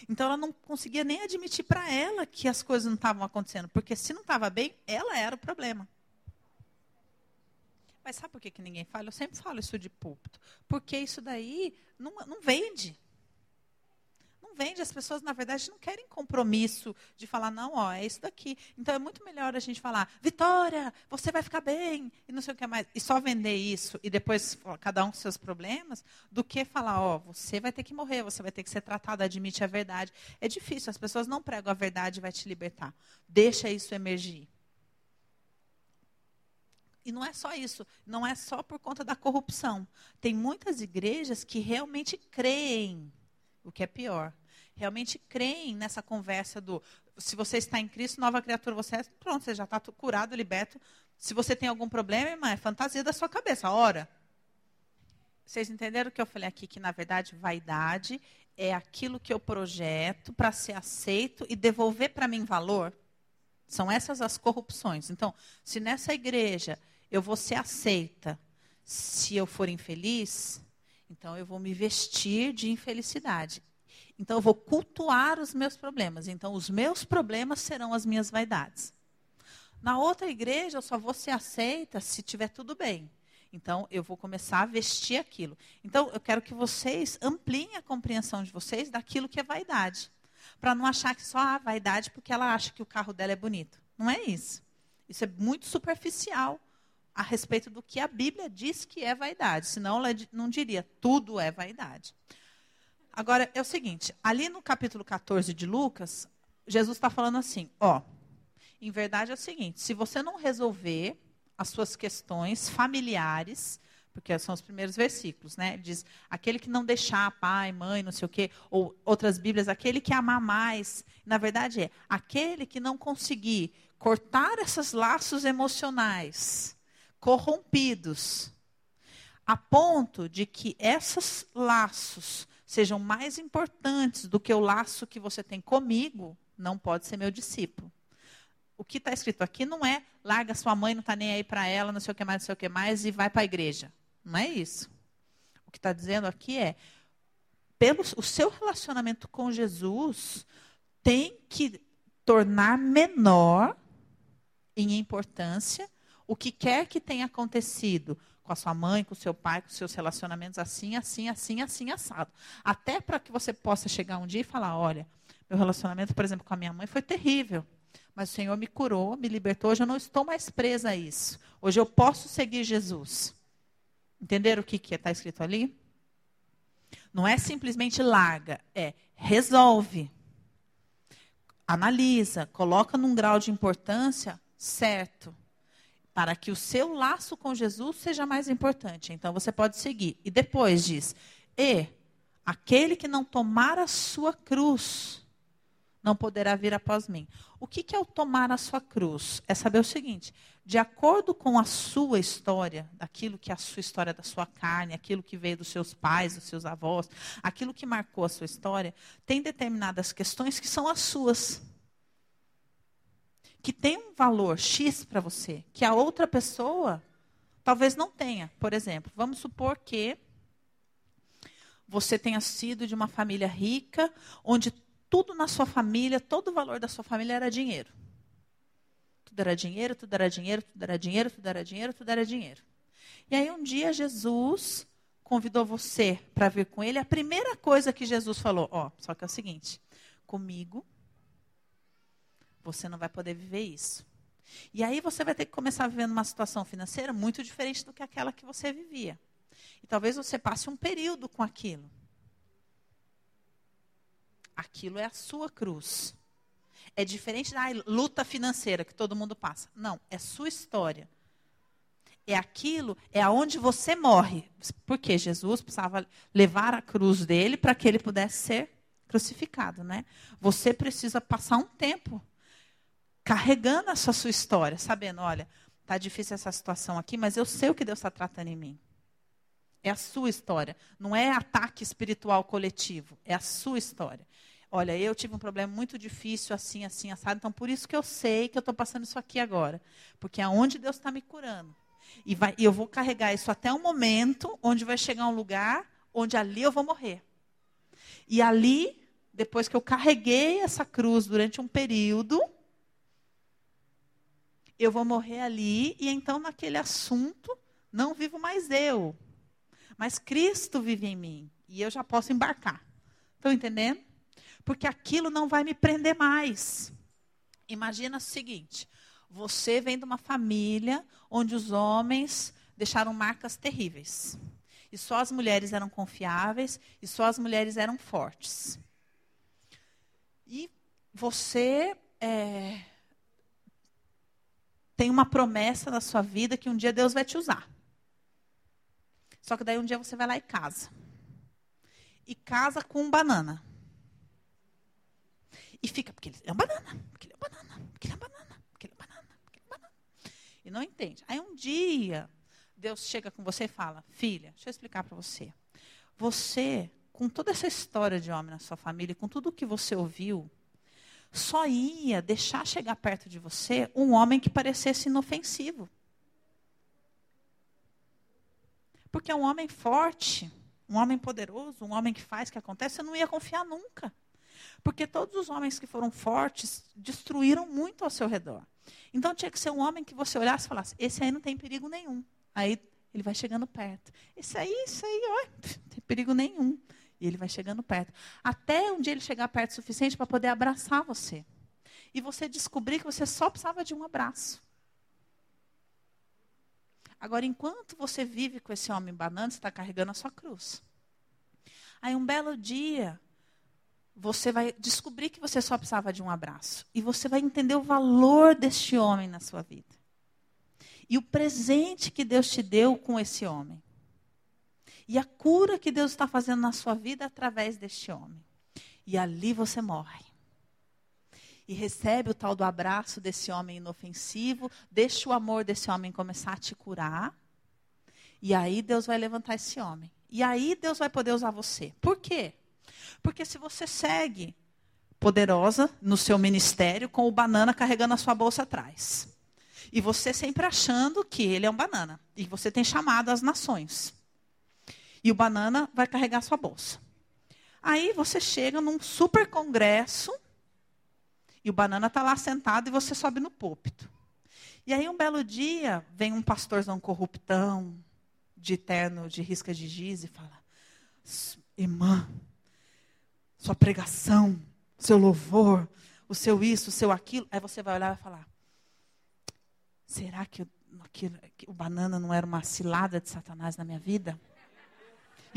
Então ela não conseguia nem admitir para ela que as coisas não estavam acontecendo, porque se não estava bem, ela era o problema. Mas sabe por que, que ninguém fala? Eu sempre falo isso de púlpito. Porque isso daí não, não vende vende, as pessoas, na verdade, não querem compromisso de falar, não, ó, é isso daqui. Então é muito melhor a gente falar, Vitória, você vai ficar bem, e não sei o que mais. E só vender isso e depois cada um com seus problemas, do que falar, ó, você vai ter que morrer, você vai ter que ser tratado, admite a verdade. É difícil, as pessoas não pregam a verdade e vai te libertar. Deixa isso emergir. E não é só isso, não é só por conta da corrupção. Tem muitas igrejas que realmente creem, o que é pior, realmente creem nessa conversa do se você está em Cristo, nova criatura você é, pronto, você já está curado, liberto. Se você tem algum problema, irmã, é fantasia da sua cabeça, ora. Vocês entenderam o que eu falei aqui? Que, na verdade, vaidade é aquilo que eu projeto para ser aceito e devolver para mim valor. São essas as corrupções. Então, se nessa igreja eu vou ser aceita se eu for infeliz, então eu vou me vestir de infelicidade. Então eu vou cultuar os meus problemas. Então os meus problemas serão as minhas vaidades. Na outra igreja eu só vou ser aceita se tiver tudo bem. Então eu vou começar a vestir aquilo. Então eu quero que vocês ampliem a compreensão de vocês daquilo que é vaidade. Para não achar que só há vaidade porque ela acha que o carro dela é bonito. Não é isso. Isso é muito superficial a respeito do que a Bíblia diz que é vaidade. Senão ela não diria tudo é vaidade. Agora, é o seguinte, ali no capítulo 14 de Lucas, Jesus está falando assim, ó, em verdade é o seguinte, se você não resolver as suas questões familiares, porque são os primeiros versículos, né? Diz, aquele que não deixar pai, mãe, não sei o quê, ou outras bíblias, aquele que amar mais. Na verdade é, aquele que não conseguir cortar esses laços emocionais corrompidos, a ponto de que esses laços sejam mais importantes do que o laço que você tem comigo, não pode ser meu discípulo. O que está escrito aqui não é larga sua mãe, não está nem aí para ela, não sei o que mais, não sei o que mais, e vai para a igreja. Não é isso. O que está dizendo aqui é, pelo o seu relacionamento com Jesus tem que tornar menor em importância o que quer que tenha acontecido com a sua mãe, com o seu pai, com os seus relacionamentos assim, assim, assim, assim, assado. Até para que você possa chegar um dia e falar: olha, meu relacionamento, por exemplo, com a minha mãe foi terrível. Mas o Senhor me curou, me libertou. Hoje eu não estou mais presa a isso. Hoje eu posso seguir Jesus. Entenderam o que está escrito ali? Não é simplesmente larga, é resolve. Analisa, coloca num grau de importância certo para que o seu laço com Jesus seja mais importante. Então você pode seguir. E depois diz: E aquele que não tomar a sua cruz não poderá vir após mim. O que, que é o tomar a sua cruz? É saber o seguinte: de acordo com a sua história, daquilo que é a sua história da sua carne, aquilo que veio dos seus pais, dos seus avós, aquilo que marcou a sua história, tem determinadas questões que são as suas que tem um valor X para você, que a outra pessoa talvez não tenha. Por exemplo, vamos supor que você tenha sido de uma família rica, onde tudo na sua família, todo o valor da sua família era dinheiro. Tudo era dinheiro, tudo era dinheiro, tudo era dinheiro, tudo era dinheiro, tudo era dinheiro. E aí um dia Jesus convidou você para vir com ele. A primeira coisa que Jesus falou, ó, só que é o seguinte: comigo você não vai poder viver isso. E aí você vai ter que começar a viver numa situação financeira muito diferente do que aquela que você vivia. E talvez você passe um período com aquilo. Aquilo é a sua cruz. É diferente da luta financeira que todo mundo passa. Não, é sua história. É aquilo, é aonde você morre. Porque Jesus precisava levar a cruz dele para que ele pudesse ser crucificado, né? Você precisa passar um tempo carregando essa sua história, sabendo, olha, tá difícil essa situação aqui, mas eu sei o que Deus está tratando em mim. É a sua história. Não é ataque espiritual coletivo. É a sua história. Olha, eu tive um problema muito difícil, assim, assim, assado. Então, por isso que eu sei que eu estou passando isso aqui agora. Porque é onde Deus está me curando. E, vai, e eu vou carregar isso até um momento onde vai chegar um lugar onde ali eu vou morrer. E ali, depois que eu carreguei essa cruz durante um período, eu vou morrer ali e então naquele assunto não vivo mais eu, mas Cristo vive em mim e eu já posso embarcar. Estão entendendo? Porque aquilo não vai me prender mais. Imagina o seguinte: você vem de uma família onde os homens deixaram marcas terríveis. E só as mulheres eram confiáveis e só as mulheres eram fortes. E você é, tem uma promessa na sua vida que um dia Deus vai te usar. Só que daí um dia você vai lá e casa. E casa com um banana. E fica, porque ele é um banana, porque ele é um banana, porque ele é um banana, porque ele é banana, porque ele é um banana. E não entende. Aí um dia, Deus chega com você e fala: Filha, deixa eu explicar para você. Você, com toda essa história de homem na sua família, com tudo o que você ouviu, só ia deixar chegar perto de você um homem que parecesse inofensivo. Porque um homem forte, um homem poderoso, um homem que faz, que acontece, você não ia confiar nunca. Porque todos os homens que foram fortes destruíram muito ao seu redor. Então tinha que ser um homem que você olhasse e falasse: esse aí não tem perigo nenhum. Aí ele vai chegando perto. Esse aí, isso aí, ó, [laughs] não tem perigo nenhum. E ele vai chegando perto. Até um dia ele chegar perto o suficiente para poder abraçar você. E você descobrir que você só precisava de um abraço. Agora, enquanto você vive com esse homem banana, você está carregando a sua cruz. Aí, um belo dia, você vai descobrir que você só precisava de um abraço. E você vai entender o valor deste homem na sua vida. E o presente que Deus te deu com esse homem e a cura que Deus está fazendo na sua vida através deste homem. E ali você morre. E recebe o tal do abraço desse homem inofensivo, deixa o amor desse homem começar a te curar. E aí Deus vai levantar esse homem. E aí Deus vai poder usar você. Por quê? Porque se você segue poderosa no seu ministério com o banana carregando a sua bolsa atrás. E você sempre achando que ele é um banana. E você tem chamado as nações. E o banana vai carregar sua bolsa. Aí você chega num super congresso e o banana está lá sentado e você sobe no púlpito. E aí um belo dia vem um pastorzão corruptão, de terno de risca de giz e fala: Irmã, sua pregação, seu louvor, o seu isso, o seu aquilo. Aí você vai olhar e vai falar: Será que, que, que o banana não era uma cilada de Satanás na minha vida?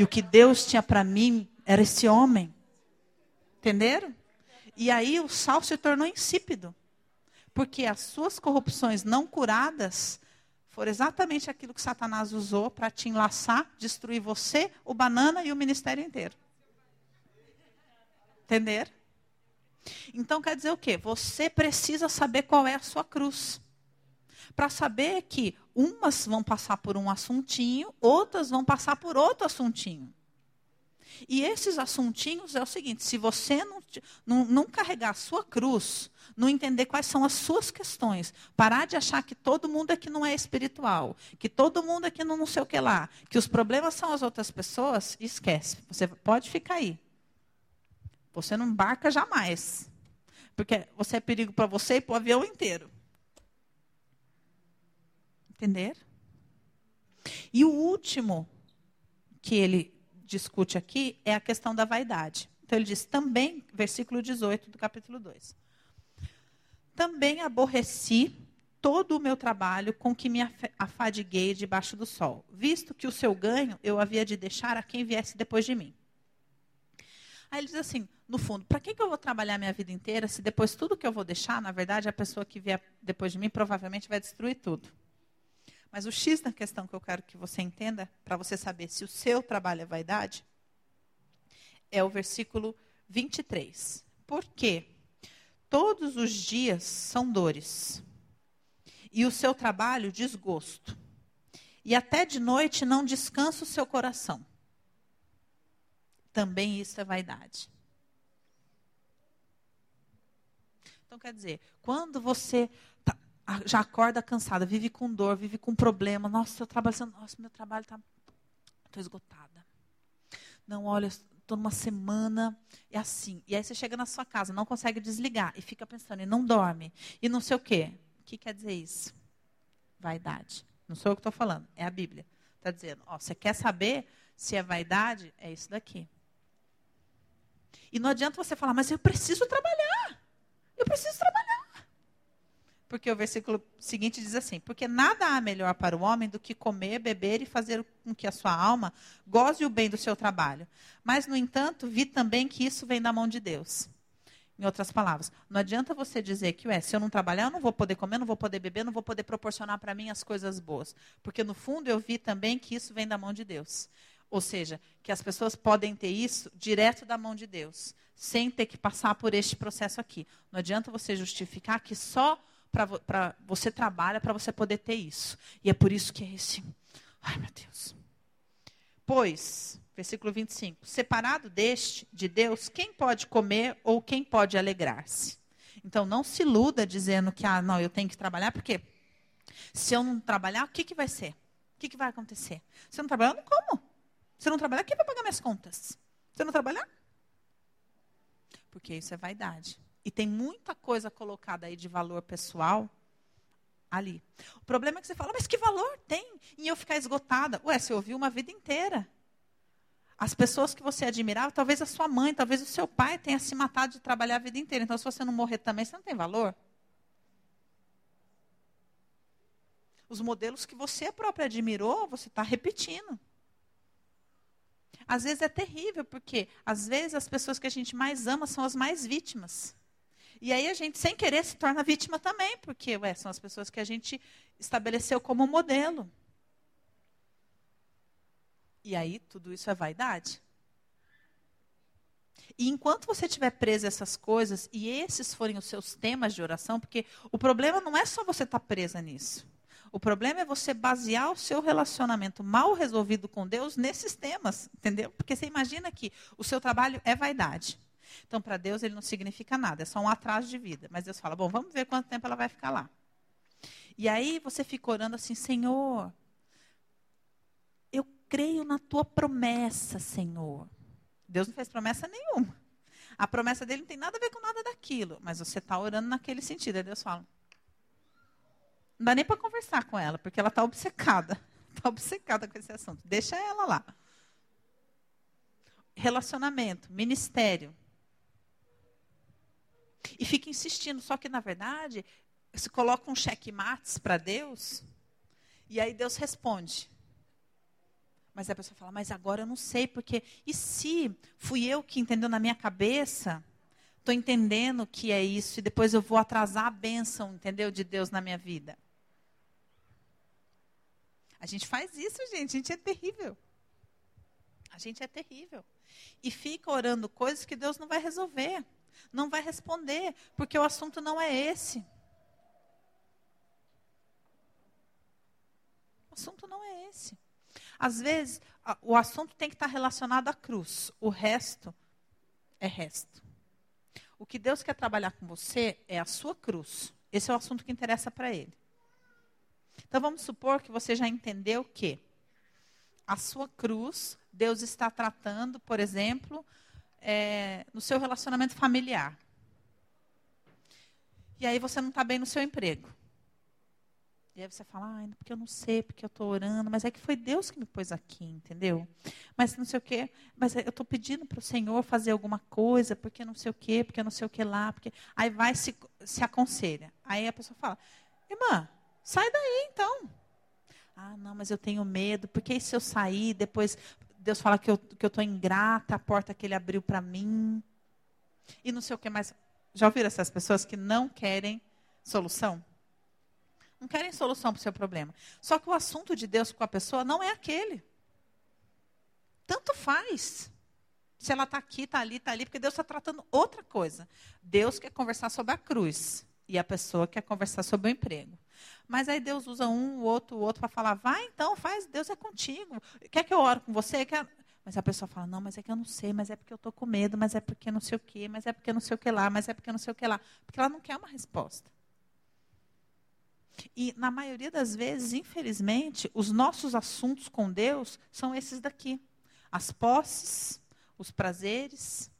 E o que Deus tinha para mim era esse homem. Entenderam? E aí o sal se tornou insípido. Porque as suas corrupções não curadas foram exatamente aquilo que Satanás usou para te enlaçar, destruir você, o banana e o ministério inteiro. Entender? Então quer dizer o quê? Você precisa saber qual é a sua cruz. Para saber que umas vão passar por um assuntinho, outras vão passar por outro assuntinho. E esses assuntinhos é o seguinte: se você não, não, não, carregar a sua cruz, não entender quais são as suas questões, parar de achar que todo mundo aqui não é espiritual, que todo mundo aqui não, não sei o que lá, que os problemas são as outras pessoas, esquece. Você pode ficar aí. Você não embarca jamais. Porque você é perigo para você e para o avião inteiro. Entender? E o último que ele discute aqui é a questão da vaidade. Então ele diz também, versículo 18 do capítulo 2. Também aborreci todo o meu trabalho com que me afadiguei debaixo do sol, visto que o seu ganho eu havia de deixar a quem viesse depois de mim. Aí ele diz assim, no fundo, para que, que eu vou trabalhar minha vida inteira se depois tudo que eu vou deixar, na verdade, a pessoa que vier depois de mim provavelmente vai destruir tudo. Mas o X da questão que eu quero que você entenda, para você saber se o seu trabalho é vaidade, é o versículo 23. Por quê? Todos os dias são dores, e o seu trabalho desgosto. E até de noite não descansa o seu coração. Também isso é vaidade. Então, quer dizer, quando você já acorda cansada, vive com dor, vive com problema. Nossa, eu trabalho, nossa, meu trabalho está. Estou esgotada. Não, olha, estou numa semana, é assim. E aí você chega na sua casa, não consegue desligar e fica pensando, e não dorme, e não sei o quê. O que quer dizer isso? Vaidade. Não sou eu que estou falando, é a Bíblia. Está dizendo, ó, você quer saber se é vaidade? É isso daqui. E não adianta você falar, mas eu preciso trabalhar. Eu preciso trabalhar. Porque o versículo seguinte diz assim: Porque nada há melhor para o homem do que comer, beber e fazer com que a sua alma goze o bem do seu trabalho. Mas, no entanto, vi também que isso vem da mão de Deus. Em outras palavras, não adianta você dizer que, ué, se eu não trabalhar, eu não vou poder comer, não vou poder beber, não vou poder proporcionar para mim as coisas boas. Porque, no fundo, eu vi também que isso vem da mão de Deus. Ou seja, que as pessoas podem ter isso direto da mão de Deus, sem ter que passar por este processo aqui. Não adianta você justificar que só para você trabalha para você poder ter isso. E é por isso que é esse. Ai, meu Deus. Pois, versículo 25: separado deste, de Deus, quem pode comer ou quem pode alegrar-se? Então, não se iluda dizendo que, ah, não, eu tenho que trabalhar, porque se eu não trabalhar, o que, que vai ser? O que, que vai acontecer? Se eu não trabalhar, eu não como. Se eu não trabalhar, quem vai pagar minhas contas? Se eu não trabalhar? Porque isso é vaidade. E tem muita coisa colocada aí de valor pessoal ali. O problema é que você fala, mas que valor tem em eu ficar esgotada? Ué, você ouviu uma vida inteira. As pessoas que você admirava, talvez a sua mãe, talvez o seu pai tenha se matado de trabalhar a vida inteira. Então, se você não morrer também, você não tem valor. Os modelos que você próprio admirou, você está repetindo. Às vezes é terrível, porque às vezes as pessoas que a gente mais ama são as mais vítimas. E aí a gente, sem querer, se torna vítima também, porque ué, são as pessoas que a gente estabeleceu como modelo. E aí tudo isso é vaidade. E enquanto você estiver preso a essas coisas, e esses forem os seus temas de oração, porque o problema não é só você estar tá presa nisso. O problema é você basear o seu relacionamento mal resolvido com Deus nesses temas, entendeu? Porque você imagina que o seu trabalho é vaidade. Então, para Deus, ele não significa nada, é só um atraso de vida. Mas Deus fala: bom, vamos ver quanto tempo ela vai ficar lá. E aí você fica orando assim: Senhor, eu creio na tua promessa, Senhor. Deus não fez promessa nenhuma. A promessa dele não tem nada a ver com nada daquilo, mas você está orando naquele sentido. Aí Deus fala: não dá nem para conversar com ela, porque ela está obcecada. está [laughs] obcecada com esse assunto. Deixa ela lá. Relacionamento, ministério. E fica insistindo. Só que, na verdade, se coloca um checkmates para Deus, e aí Deus responde. Mas a pessoa fala, mas agora eu não sei, porque. E se fui eu que entendeu na minha cabeça? Estou entendendo que é isso, e depois eu vou atrasar a bênção, entendeu? De Deus na minha vida. A gente faz isso, gente. A gente é terrível. A gente é terrível. E fica orando coisas que Deus não vai resolver. Não vai responder, porque o assunto não é esse. O assunto não é esse. Às vezes, o assunto tem que estar relacionado à cruz. O resto é resto. O que Deus quer trabalhar com você é a sua cruz. Esse é o assunto que interessa para Ele. Então vamos supor que você já entendeu que a sua cruz, Deus está tratando, por exemplo, é, no seu relacionamento familiar. E aí você não está bem no seu emprego. E aí você fala, ah, porque eu não sei, porque eu estou orando, mas é que foi Deus que me pôs aqui, entendeu? Mas não sei o quê, mas eu estou pedindo para o Senhor fazer alguma coisa, porque não sei o quê, porque não sei o que lá, porque. Aí vai se, se aconselha. Aí a pessoa fala, irmã, sai daí então. Ah, não, mas eu tenho medo, porque se eu sair, depois Deus fala que eu estou que eu ingrata, a porta que ele abriu para mim. E não sei o que mais. Já ouviram essas pessoas que não querem solução? Não querem solução para o seu problema. Só que o assunto de Deus com a pessoa não é aquele. Tanto faz. Se ela está aqui, está ali, está ali, porque Deus está tratando outra coisa. Deus quer conversar sobre a cruz. E a pessoa quer conversar sobre o emprego. Mas aí Deus usa um, o outro, o outro para falar, vai então, faz, Deus é contigo. Quer que eu ore com você? Quer... Mas a pessoa fala, não, mas é que eu não sei, mas é porque eu estou com medo, mas é porque não sei o quê, mas é porque não sei o que lá, mas é porque não sei o que lá. Porque ela não quer uma resposta. E na maioria das vezes, infelizmente, os nossos assuntos com Deus são esses daqui: as posses, os prazeres,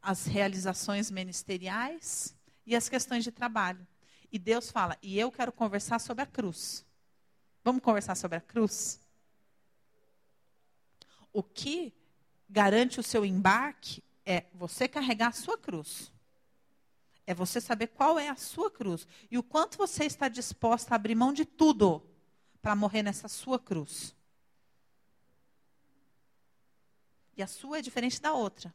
as realizações ministeriais e as questões de trabalho. E Deus fala: "E eu quero conversar sobre a cruz". Vamos conversar sobre a cruz? O que garante o seu embarque é você carregar a sua cruz. É você saber qual é a sua cruz e o quanto você está disposta a abrir mão de tudo para morrer nessa sua cruz. E a sua é diferente da outra.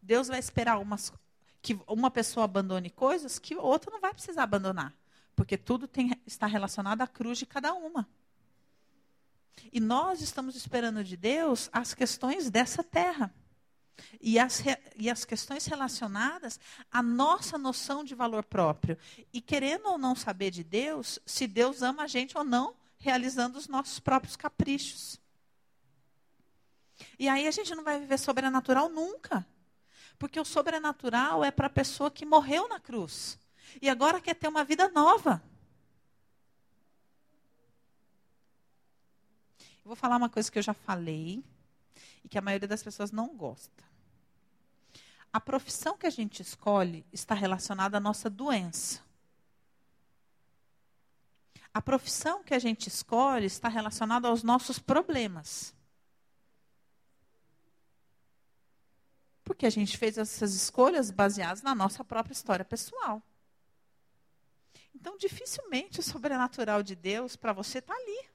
Deus vai esperar umas, que uma pessoa abandone coisas que outra não vai precisar abandonar. Porque tudo tem, está relacionado à cruz de cada uma. E nós estamos esperando de Deus as questões dessa terra. E as, e as questões relacionadas à nossa noção de valor próprio. E querendo ou não saber de Deus, se Deus ama a gente ou não, realizando os nossos próprios caprichos. E aí a gente não vai viver sobrenatural nunca. Porque o sobrenatural é para a pessoa que morreu na cruz. E agora quer ter uma vida nova. Eu vou falar uma coisa que eu já falei e que a maioria das pessoas não gosta. A profissão que a gente escolhe está relacionada à nossa doença. A profissão que a gente escolhe está relacionada aos nossos problemas. Porque a gente fez essas escolhas baseadas na nossa própria história pessoal. Então, dificilmente o sobrenatural de Deus para você está ali.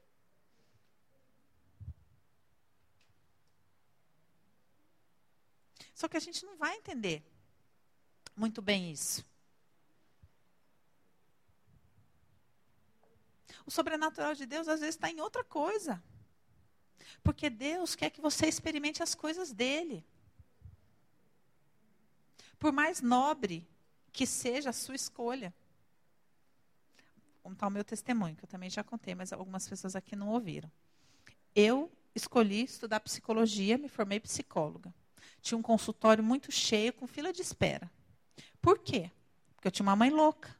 Só que a gente não vai entender muito bem isso. O sobrenatural de Deus às vezes está em outra coisa. Porque Deus quer que você experimente as coisas dele. Por mais nobre que seja a sua escolha. Vamos contar o meu testemunho, que eu também já contei, mas algumas pessoas aqui não ouviram. Eu escolhi estudar psicologia, me formei psicóloga tinha um consultório muito cheio, com fila de espera. Por quê? Porque eu tinha uma mãe louca.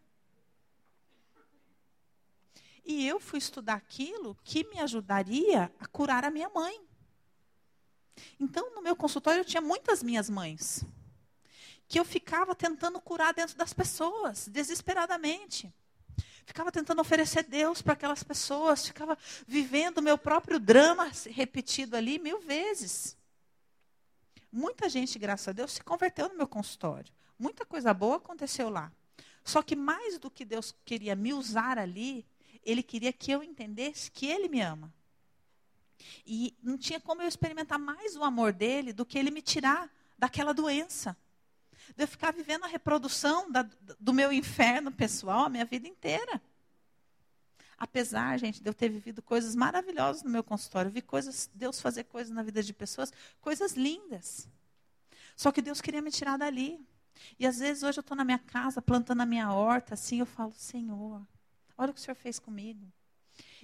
E eu fui estudar aquilo que me ajudaria a curar a minha mãe. Então, no meu consultório, eu tinha muitas minhas mães. Que eu ficava tentando curar dentro das pessoas, desesperadamente. Ficava tentando oferecer Deus para aquelas pessoas, ficava vivendo o meu próprio drama repetido ali mil vezes. Muita gente, graças a Deus, se converteu no meu consultório. Muita coisa boa aconteceu lá. Só que mais do que Deus queria me usar ali, Ele queria que eu entendesse que Ele me ama. E não tinha como eu experimentar mais o amor dele do que ele me tirar daquela doença. De eu ficar vivendo a reprodução da, do meu inferno pessoal a minha vida inteira. Apesar, gente, de eu ter vivido coisas maravilhosas no meu consultório, vi coisas, Deus fazer coisas na vida de pessoas, coisas lindas. Só que Deus queria me tirar dali. E às vezes hoje eu estou na minha casa, plantando a minha horta, assim, eu falo, Senhor, olha o que o Senhor fez comigo.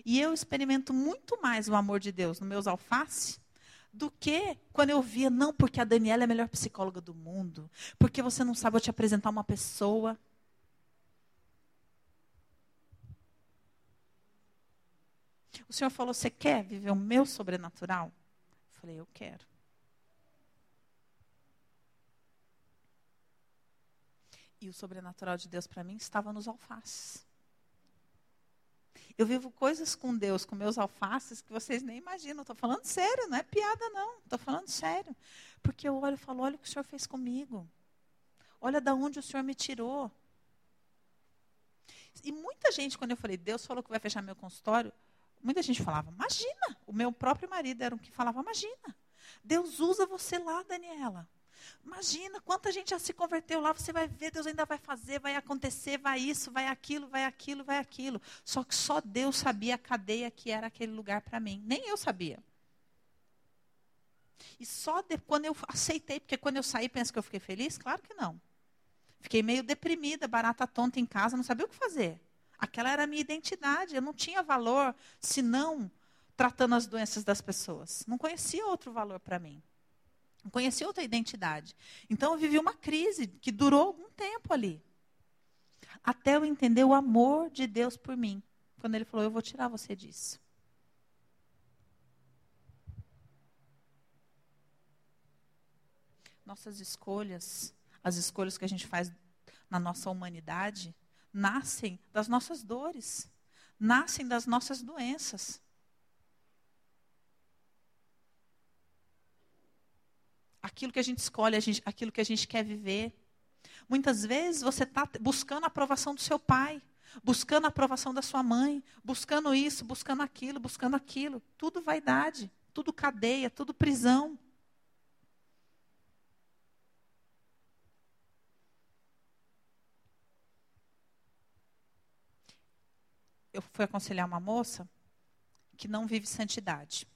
E eu experimento muito mais o amor de Deus nos meus alface do que quando eu via, não, porque a Daniela é a melhor psicóloga do mundo, porque você não sabe eu te apresentar uma pessoa. O Senhor falou: Você quer viver o meu sobrenatural? Eu falei: Eu quero. E o sobrenatural de Deus para mim estava nos alfaces. Eu vivo coisas com Deus, com meus alfaces, que vocês nem imaginam. Estou falando sério, não é piada, não. Estou falando sério. Porque eu olho e falo: olha o que o Senhor fez comigo. Olha da onde o Senhor me tirou. E muita gente, quando eu falei, Deus falou que vai fechar meu consultório, muita gente falava, imagina. O meu próprio marido era um que falava, imagina. Deus usa você lá, Daniela. Imagina quanta gente já se converteu lá, você vai ver, Deus ainda vai fazer, vai acontecer, vai isso, vai aquilo, vai aquilo, vai aquilo. Só que só Deus sabia a cadeia que era aquele lugar para mim. Nem eu sabia. E só de, quando eu aceitei, porque quando eu saí, pensa que eu fiquei feliz? Claro que não. Fiquei meio deprimida, barata tonta em casa, não sabia o que fazer. Aquela era a minha identidade, eu não tinha valor senão tratando as doenças das pessoas. Não conhecia outro valor para mim. Não conhecia outra identidade. Então eu vivi uma crise que durou algum tempo ali. Até eu entender o amor de Deus por mim. Quando ele falou, eu vou tirar você disso. Nossas escolhas, as escolhas que a gente faz na nossa humanidade, nascem das nossas dores, nascem das nossas doenças. Aquilo que a gente escolhe, a gente, aquilo que a gente quer viver. Muitas vezes você está buscando a aprovação do seu pai, buscando a aprovação da sua mãe, buscando isso, buscando aquilo, buscando aquilo. Tudo vaidade, tudo cadeia, tudo prisão. Eu fui aconselhar uma moça que não vive santidade.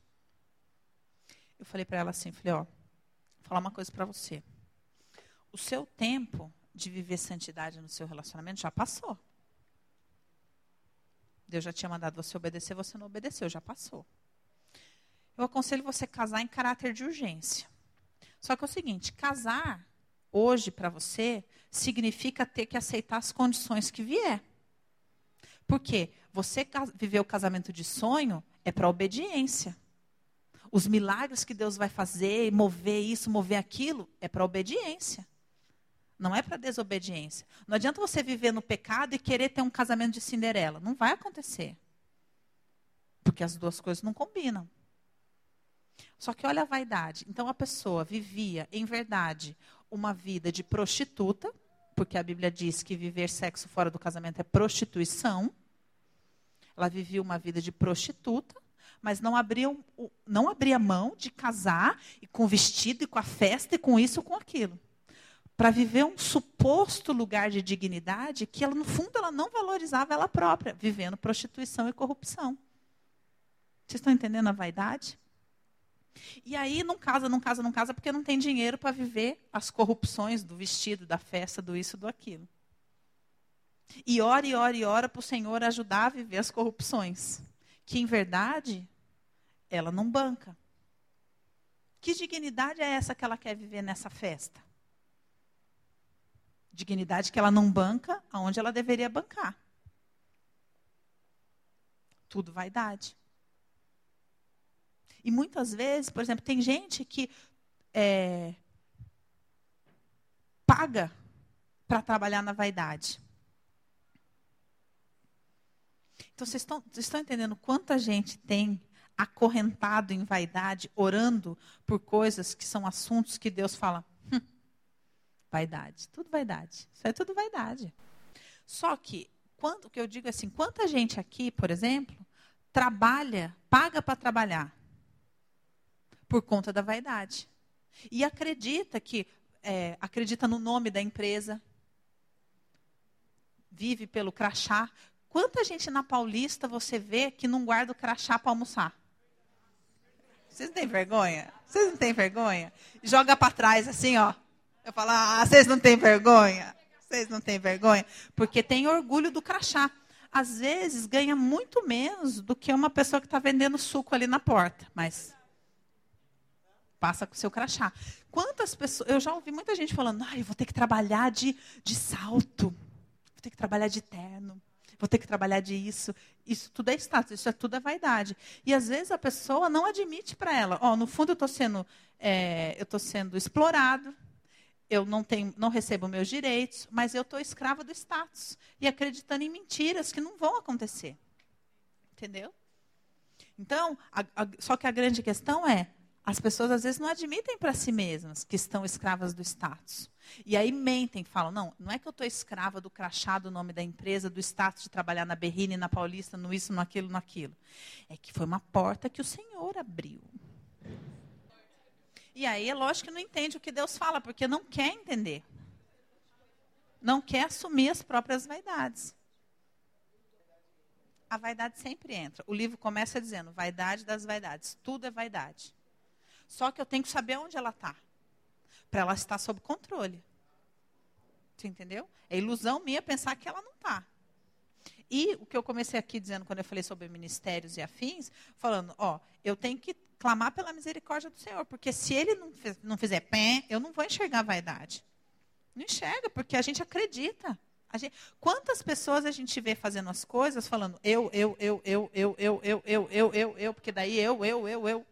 Eu falei para ela assim, falei, ó, falar uma coisa para você. O seu tempo de viver santidade no seu relacionamento já passou. Deus já tinha mandado você obedecer, você não obedeceu, já passou. Eu aconselho você casar em caráter de urgência. Só que é o seguinte, casar hoje para você significa ter que aceitar as condições que vier. Porque você viver o casamento de sonho é para obediência os milagres que Deus vai fazer, mover isso, mover aquilo, é para obediência. Não é para desobediência. Não adianta você viver no pecado e querer ter um casamento de Cinderela. Não vai acontecer. Porque as duas coisas não combinam. Só que olha a vaidade. Então a pessoa vivia, em verdade, uma vida de prostituta, porque a Bíblia diz que viver sexo fora do casamento é prostituição. Ela vivia uma vida de prostituta mas não abria, não abria mão de casar e com o vestido e com a festa e com isso ou com aquilo. Para viver um suposto lugar de dignidade que ela, no fundo, ela não valorizava ela própria, vivendo prostituição e corrupção. Vocês estão entendendo a vaidade? E aí não casa, não casa, não casa, porque não tem dinheiro para viver as corrupções do vestido, da festa, do isso, do aquilo. E ora, e ora, e ora para o Senhor ajudar a viver as corrupções. Que em verdade ela não banca. Que dignidade é essa que ela quer viver nessa festa? Dignidade que ela não banca aonde ela deveria bancar. Tudo vaidade. E muitas vezes, por exemplo, tem gente que é, paga para trabalhar na vaidade. Então, vocês estão, vocês estão entendendo quanta gente tem acorrentado em vaidade, orando por coisas que são assuntos que Deus fala, hum, vaidade, tudo vaidade. Isso é tudo vaidade. Só que, quando, o que eu digo assim, quanta gente aqui, por exemplo, trabalha, paga para trabalhar por conta da vaidade. E acredita que, é, acredita no nome da empresa, vive pelo crachá. Quanta gente na Paulista você vê que não guarda o crachá para almoçar? Vocês não têm vergonha? Vocês não têm vergonha? Joga para trás assim, ó. Eu falo, ah, vocês não têm vergonha? Vocês não têm vergonha? Porque tem orgulho do crachá. Às vezes ganha muito menos do que uma pessoa que está vendendo suco ali na porta. Mas passa com o seu crachá. Quantas pessoas. Eu já ouvi muita gente falando, ah, eu vou ter que trabalhar de, de salto, vou ter que trabalhar de terno, vou ter que trabalhar de isso. Tudo é status, isso é tudo é vaidade. E às vezes a pessoa não admite para ela, ó, oh, no fundo eu estou sendo, é, eu sendo explorado, eu não, tenho, não recebo meus direitos, mas eu estou escrava do status. E acreditando em mentiras que não vão acontecer. Entendeu? Então, a, a, só que a grande questão é, as pessoas às vezes não admitem para si mesmas que estão escravas do status. E aí mentem, falam: não, não é que eu estou escrava do crachá do nome da empresa, do status de trabalhar na Berrine, na Paulista, no isso, no aquilo, no aquilo. É que foi uma porta que o Senhor abriu. E aí é lógico que não entende o que Deus fala, porque não quer entender. Não quer assumir as próprias vaidades. A vaidade sempre entra. O livro começa dizendo: vaidade das vaidades. Tudo é vaidade. Só que eu tenho que saber onde ela está. Para ela estar sob controle. Você entendeu? É ilusão minha pensar que ela não está. E o que eu comecei aqui dizendo quando eu falei sobre ministérios e afins, falando, ó, eu tenho que clamar pela misericórdia do Senhor, porque se ele não, não fizer pé, eu não vou enxergar a vaidade. Não enxerga, porque a gente acredita. A gente, quantas pessoas a gente vê fazendo as coisas falando eu, eu, eu, eu, eu, eu, eu, eu, eu, eu, eu, porque daí eu, eu, eu, eu.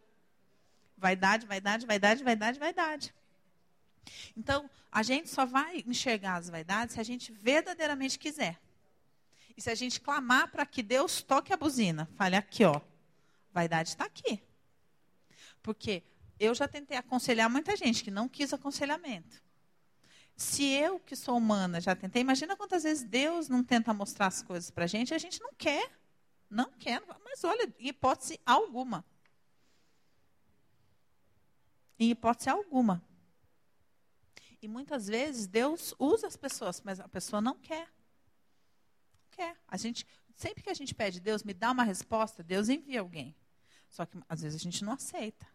Vaidade, vaidade, vaidade, vaidade, vaidade. Então, a gente só vai enxergar as vaidades se a gente verdadeiramente quiser. E se a gente clamar para que Deus toque a buzina, fale aqui, ó, vaidade está aqui. Porque eu já tentei aconselhar muita gente que não quis aconselhamento. Se eu, que sou humana, já tentei, imagina quantas vezes Deus não tenta mostrar as coisas para a gente e a gente não quer. Não quer. Mas olha, hipótese alguma. Em hipótese alguma. E muitas vezes Deus usa as pessoas, mas a pessoa não quer. Não quer. A gente, sempre que a gente pede, Deus me dá uma resposta, Deus envia alguém. Só que às vezes a gente não aceita.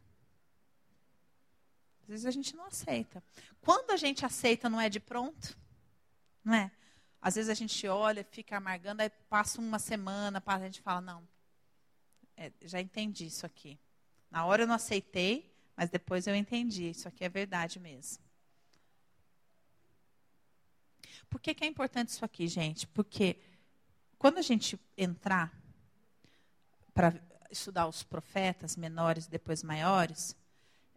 Às vezes a gente não aceita. Quando a gente aceita, não é de pronto? Não é? Às vezes a gente olha, fica amargando, aí passa uma semana, a gente fala, não, é, já entendi isso aqui. Na hora eu não aceitei, mas depois eu entendi, isso aqui é verdade mesmo. Por que, que é importante isso aqui, gente? Porque quando a gente entrar para estudar os profetas menores e depois maiores,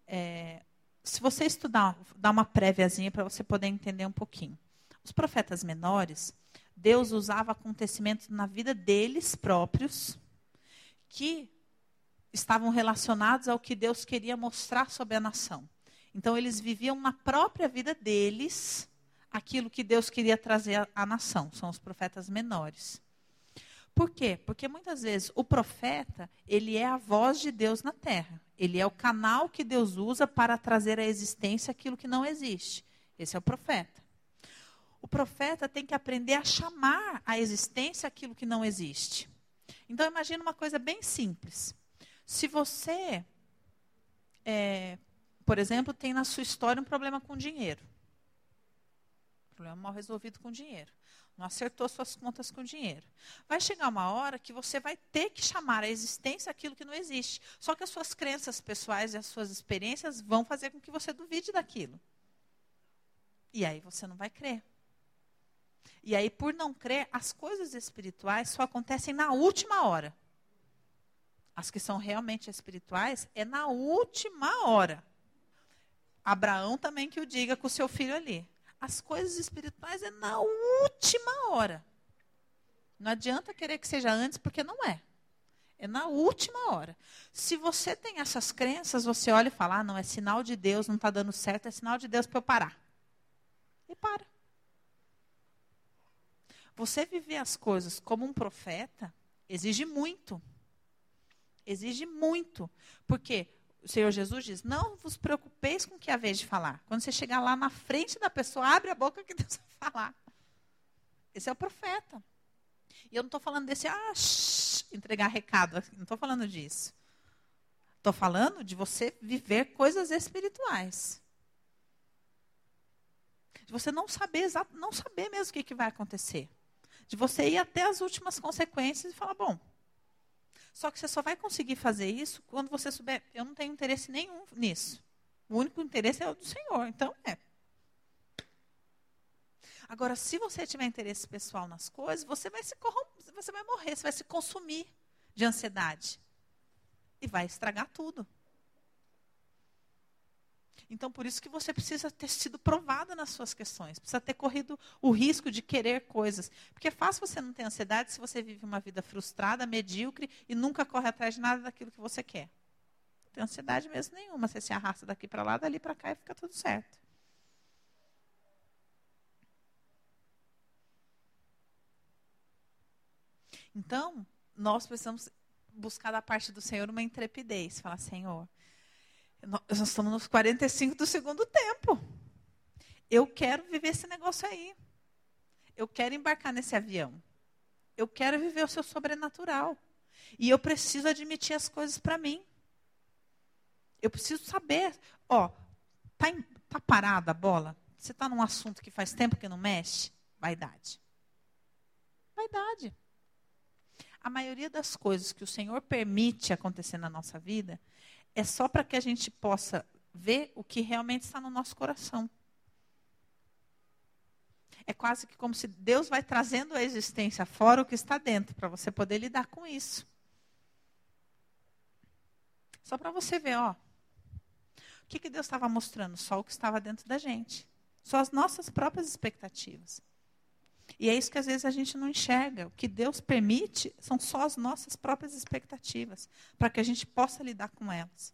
é, se você estudar, dar uma préviazinha para você poder entender um pouquinho. Os profetas menores, Deus usava acontecimentos na vida deles próprios que estavam relacionados ao que Deus queria mostrar sobre a nação. Então, eles viviam na própria vida deles aquilo que Deus queria trazer à nação. São os profetas menores. Por quê? Porque muitas vezes o profeta, ele é a voz de Deus na terra. Ele é o canal que Deus usa para trazer à existência aquilo que não existe. Esse é o profeta. O profeta tem que aprender a chamar à existência aquilo que não existe. Então imagine uma coisa bem simples. Se você, é, por exemplo, tem na sua história um problema com dinheiro, problema mal resolvido com dinheiro, não acertou suas contas com dinheiro, vai chegar uma hora que você vai ter que chamar a existência aquilo que não existe. Só que as suas crenças pessoais e as suas experiências vão fazer com que você duvide daquilo. E aí você não vai crer. E aí, por não crer, as coisas espirituais só acontecem na última hora as que são realmente espirituais, é na última hora. Abraão também que o diga com o seu filho ali. As coisas espirituais é na última hora. Não adianta querer que seja antes, porque não é. É na última hora. Se você tem essas crenças, você olha e fala: ah, não, é sinal de Deus, não está dando certo, é sinal de Deus para eu parar. E para. Você viver as coisas como um profeta exige muito. Exige muito. Porque o Senhor Jesus diz: não vos preocupeis com o que vez de falar. Quando você chegar lá na frente da pessoa, abre a boca que [laughs] Deus vai falar. Esse é o profeta. E eu não estou falando desse, ah, shh, entregar recado, não estou falando disso. Estou falando de você viver coisas espirituais. De você não saber não saber mesmo o que, que vai acontecer. De você ir até as últimas consequências e falar, bom. Só que você só vai conseguir fazer isso quando você souber, eu não tenho interesse nenhum nisso. O único interesse é o do Senhor. Então, é. Agora, se você tiver interesse pessoal nas coisas, você vai se você vai morrer, você vai se consumir de ansiedade. E vai estragar tudo. Então, por isso que você precisa ter sido provado nas suas questões, precisa ter corrido o risco de querer coisas. Porque é fácil você não ter ansiedade se você vive uma vida frustrada, medíocre e nunca corre atrás de nada daquilo que você quer. Não tem ansiedade mesmo nenhuma. Você se arrasta daqui para lá, dali para cá e fica tudo certo. Então, nós precisamos buscar da parte do Senhor uma intrepidez. Falar, Senhor, nós estamos nos 45 do segundo tempo. Eu quero viver esse negócio aí. Eu quero embarcar nesse avião. Eu quero viver o seu sobrenatural. E eu preciso admitir as coisas para mim. Eu preciso saber. Ó, tá, tá parada a bola? Você está num assunto que faz tempo que não mexe? Vaidade. Vaidade a maioria das coisas que o Senhor permite acontecer na nossa vida é só para que a gente possa ver o que realmente está no nosso coração. É quase que como se Deus vai trazendo a existência fora o que está dentro, para você poder lidar com isso. Só para você ver, ó. O que, que Deus estava mostrando? Só o que estava dentro da gente. Só as nossas próprias expectativas. E é isso que às vezes a gente não enxerga. O que Deus permite são só as nossas próprias expectativas, para que a gente possa lidar com elas.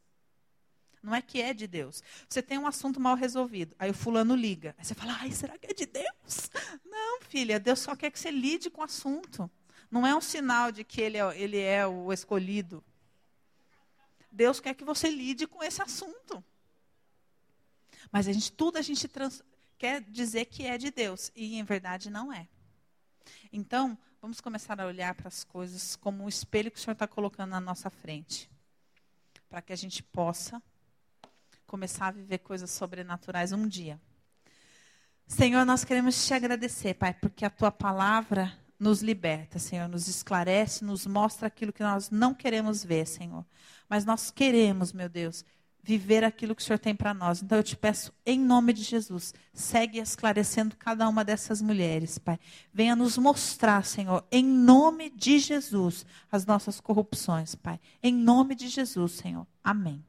Não é que é de Deus. Você tem um assunto mal resolvido, aí o fulano liga. Aí você fala, ai, será que é de Deus? [laughs] Não, filha, Deus só quer que você lide com o assunto. Não é um sinal de que ele é, ele é o escolhido. Deus quer que você lide com esse assunto. Mas a gente, tudo a gente trans, quer dizer que é de Deus, e em verdade não é. Então, vamos começar a olhar para as coisas como um espelho que o Senhor está colocando na nossa frente, para que a gente possa começar a viver coisas sobrenaturais um dia. Senhor, nós queremos te agradecer, Pai, porque a tua palavra nos liberta, Senhor, nos esclarece, nos mostra aquilo que nós não queremos ver, Senhor. Mas nós queremos, meu Deus, viver aquilo que o Senhor tem para nós. Então eu te peço, em nome de Jesus, segue esclarecendo cada uma dessas mulheres, Pai. Venha nos mostrar, Senhor, em nome de Jesus, as nossas corrupções, Pai. Em nome de Jesus, Senhor. Amém.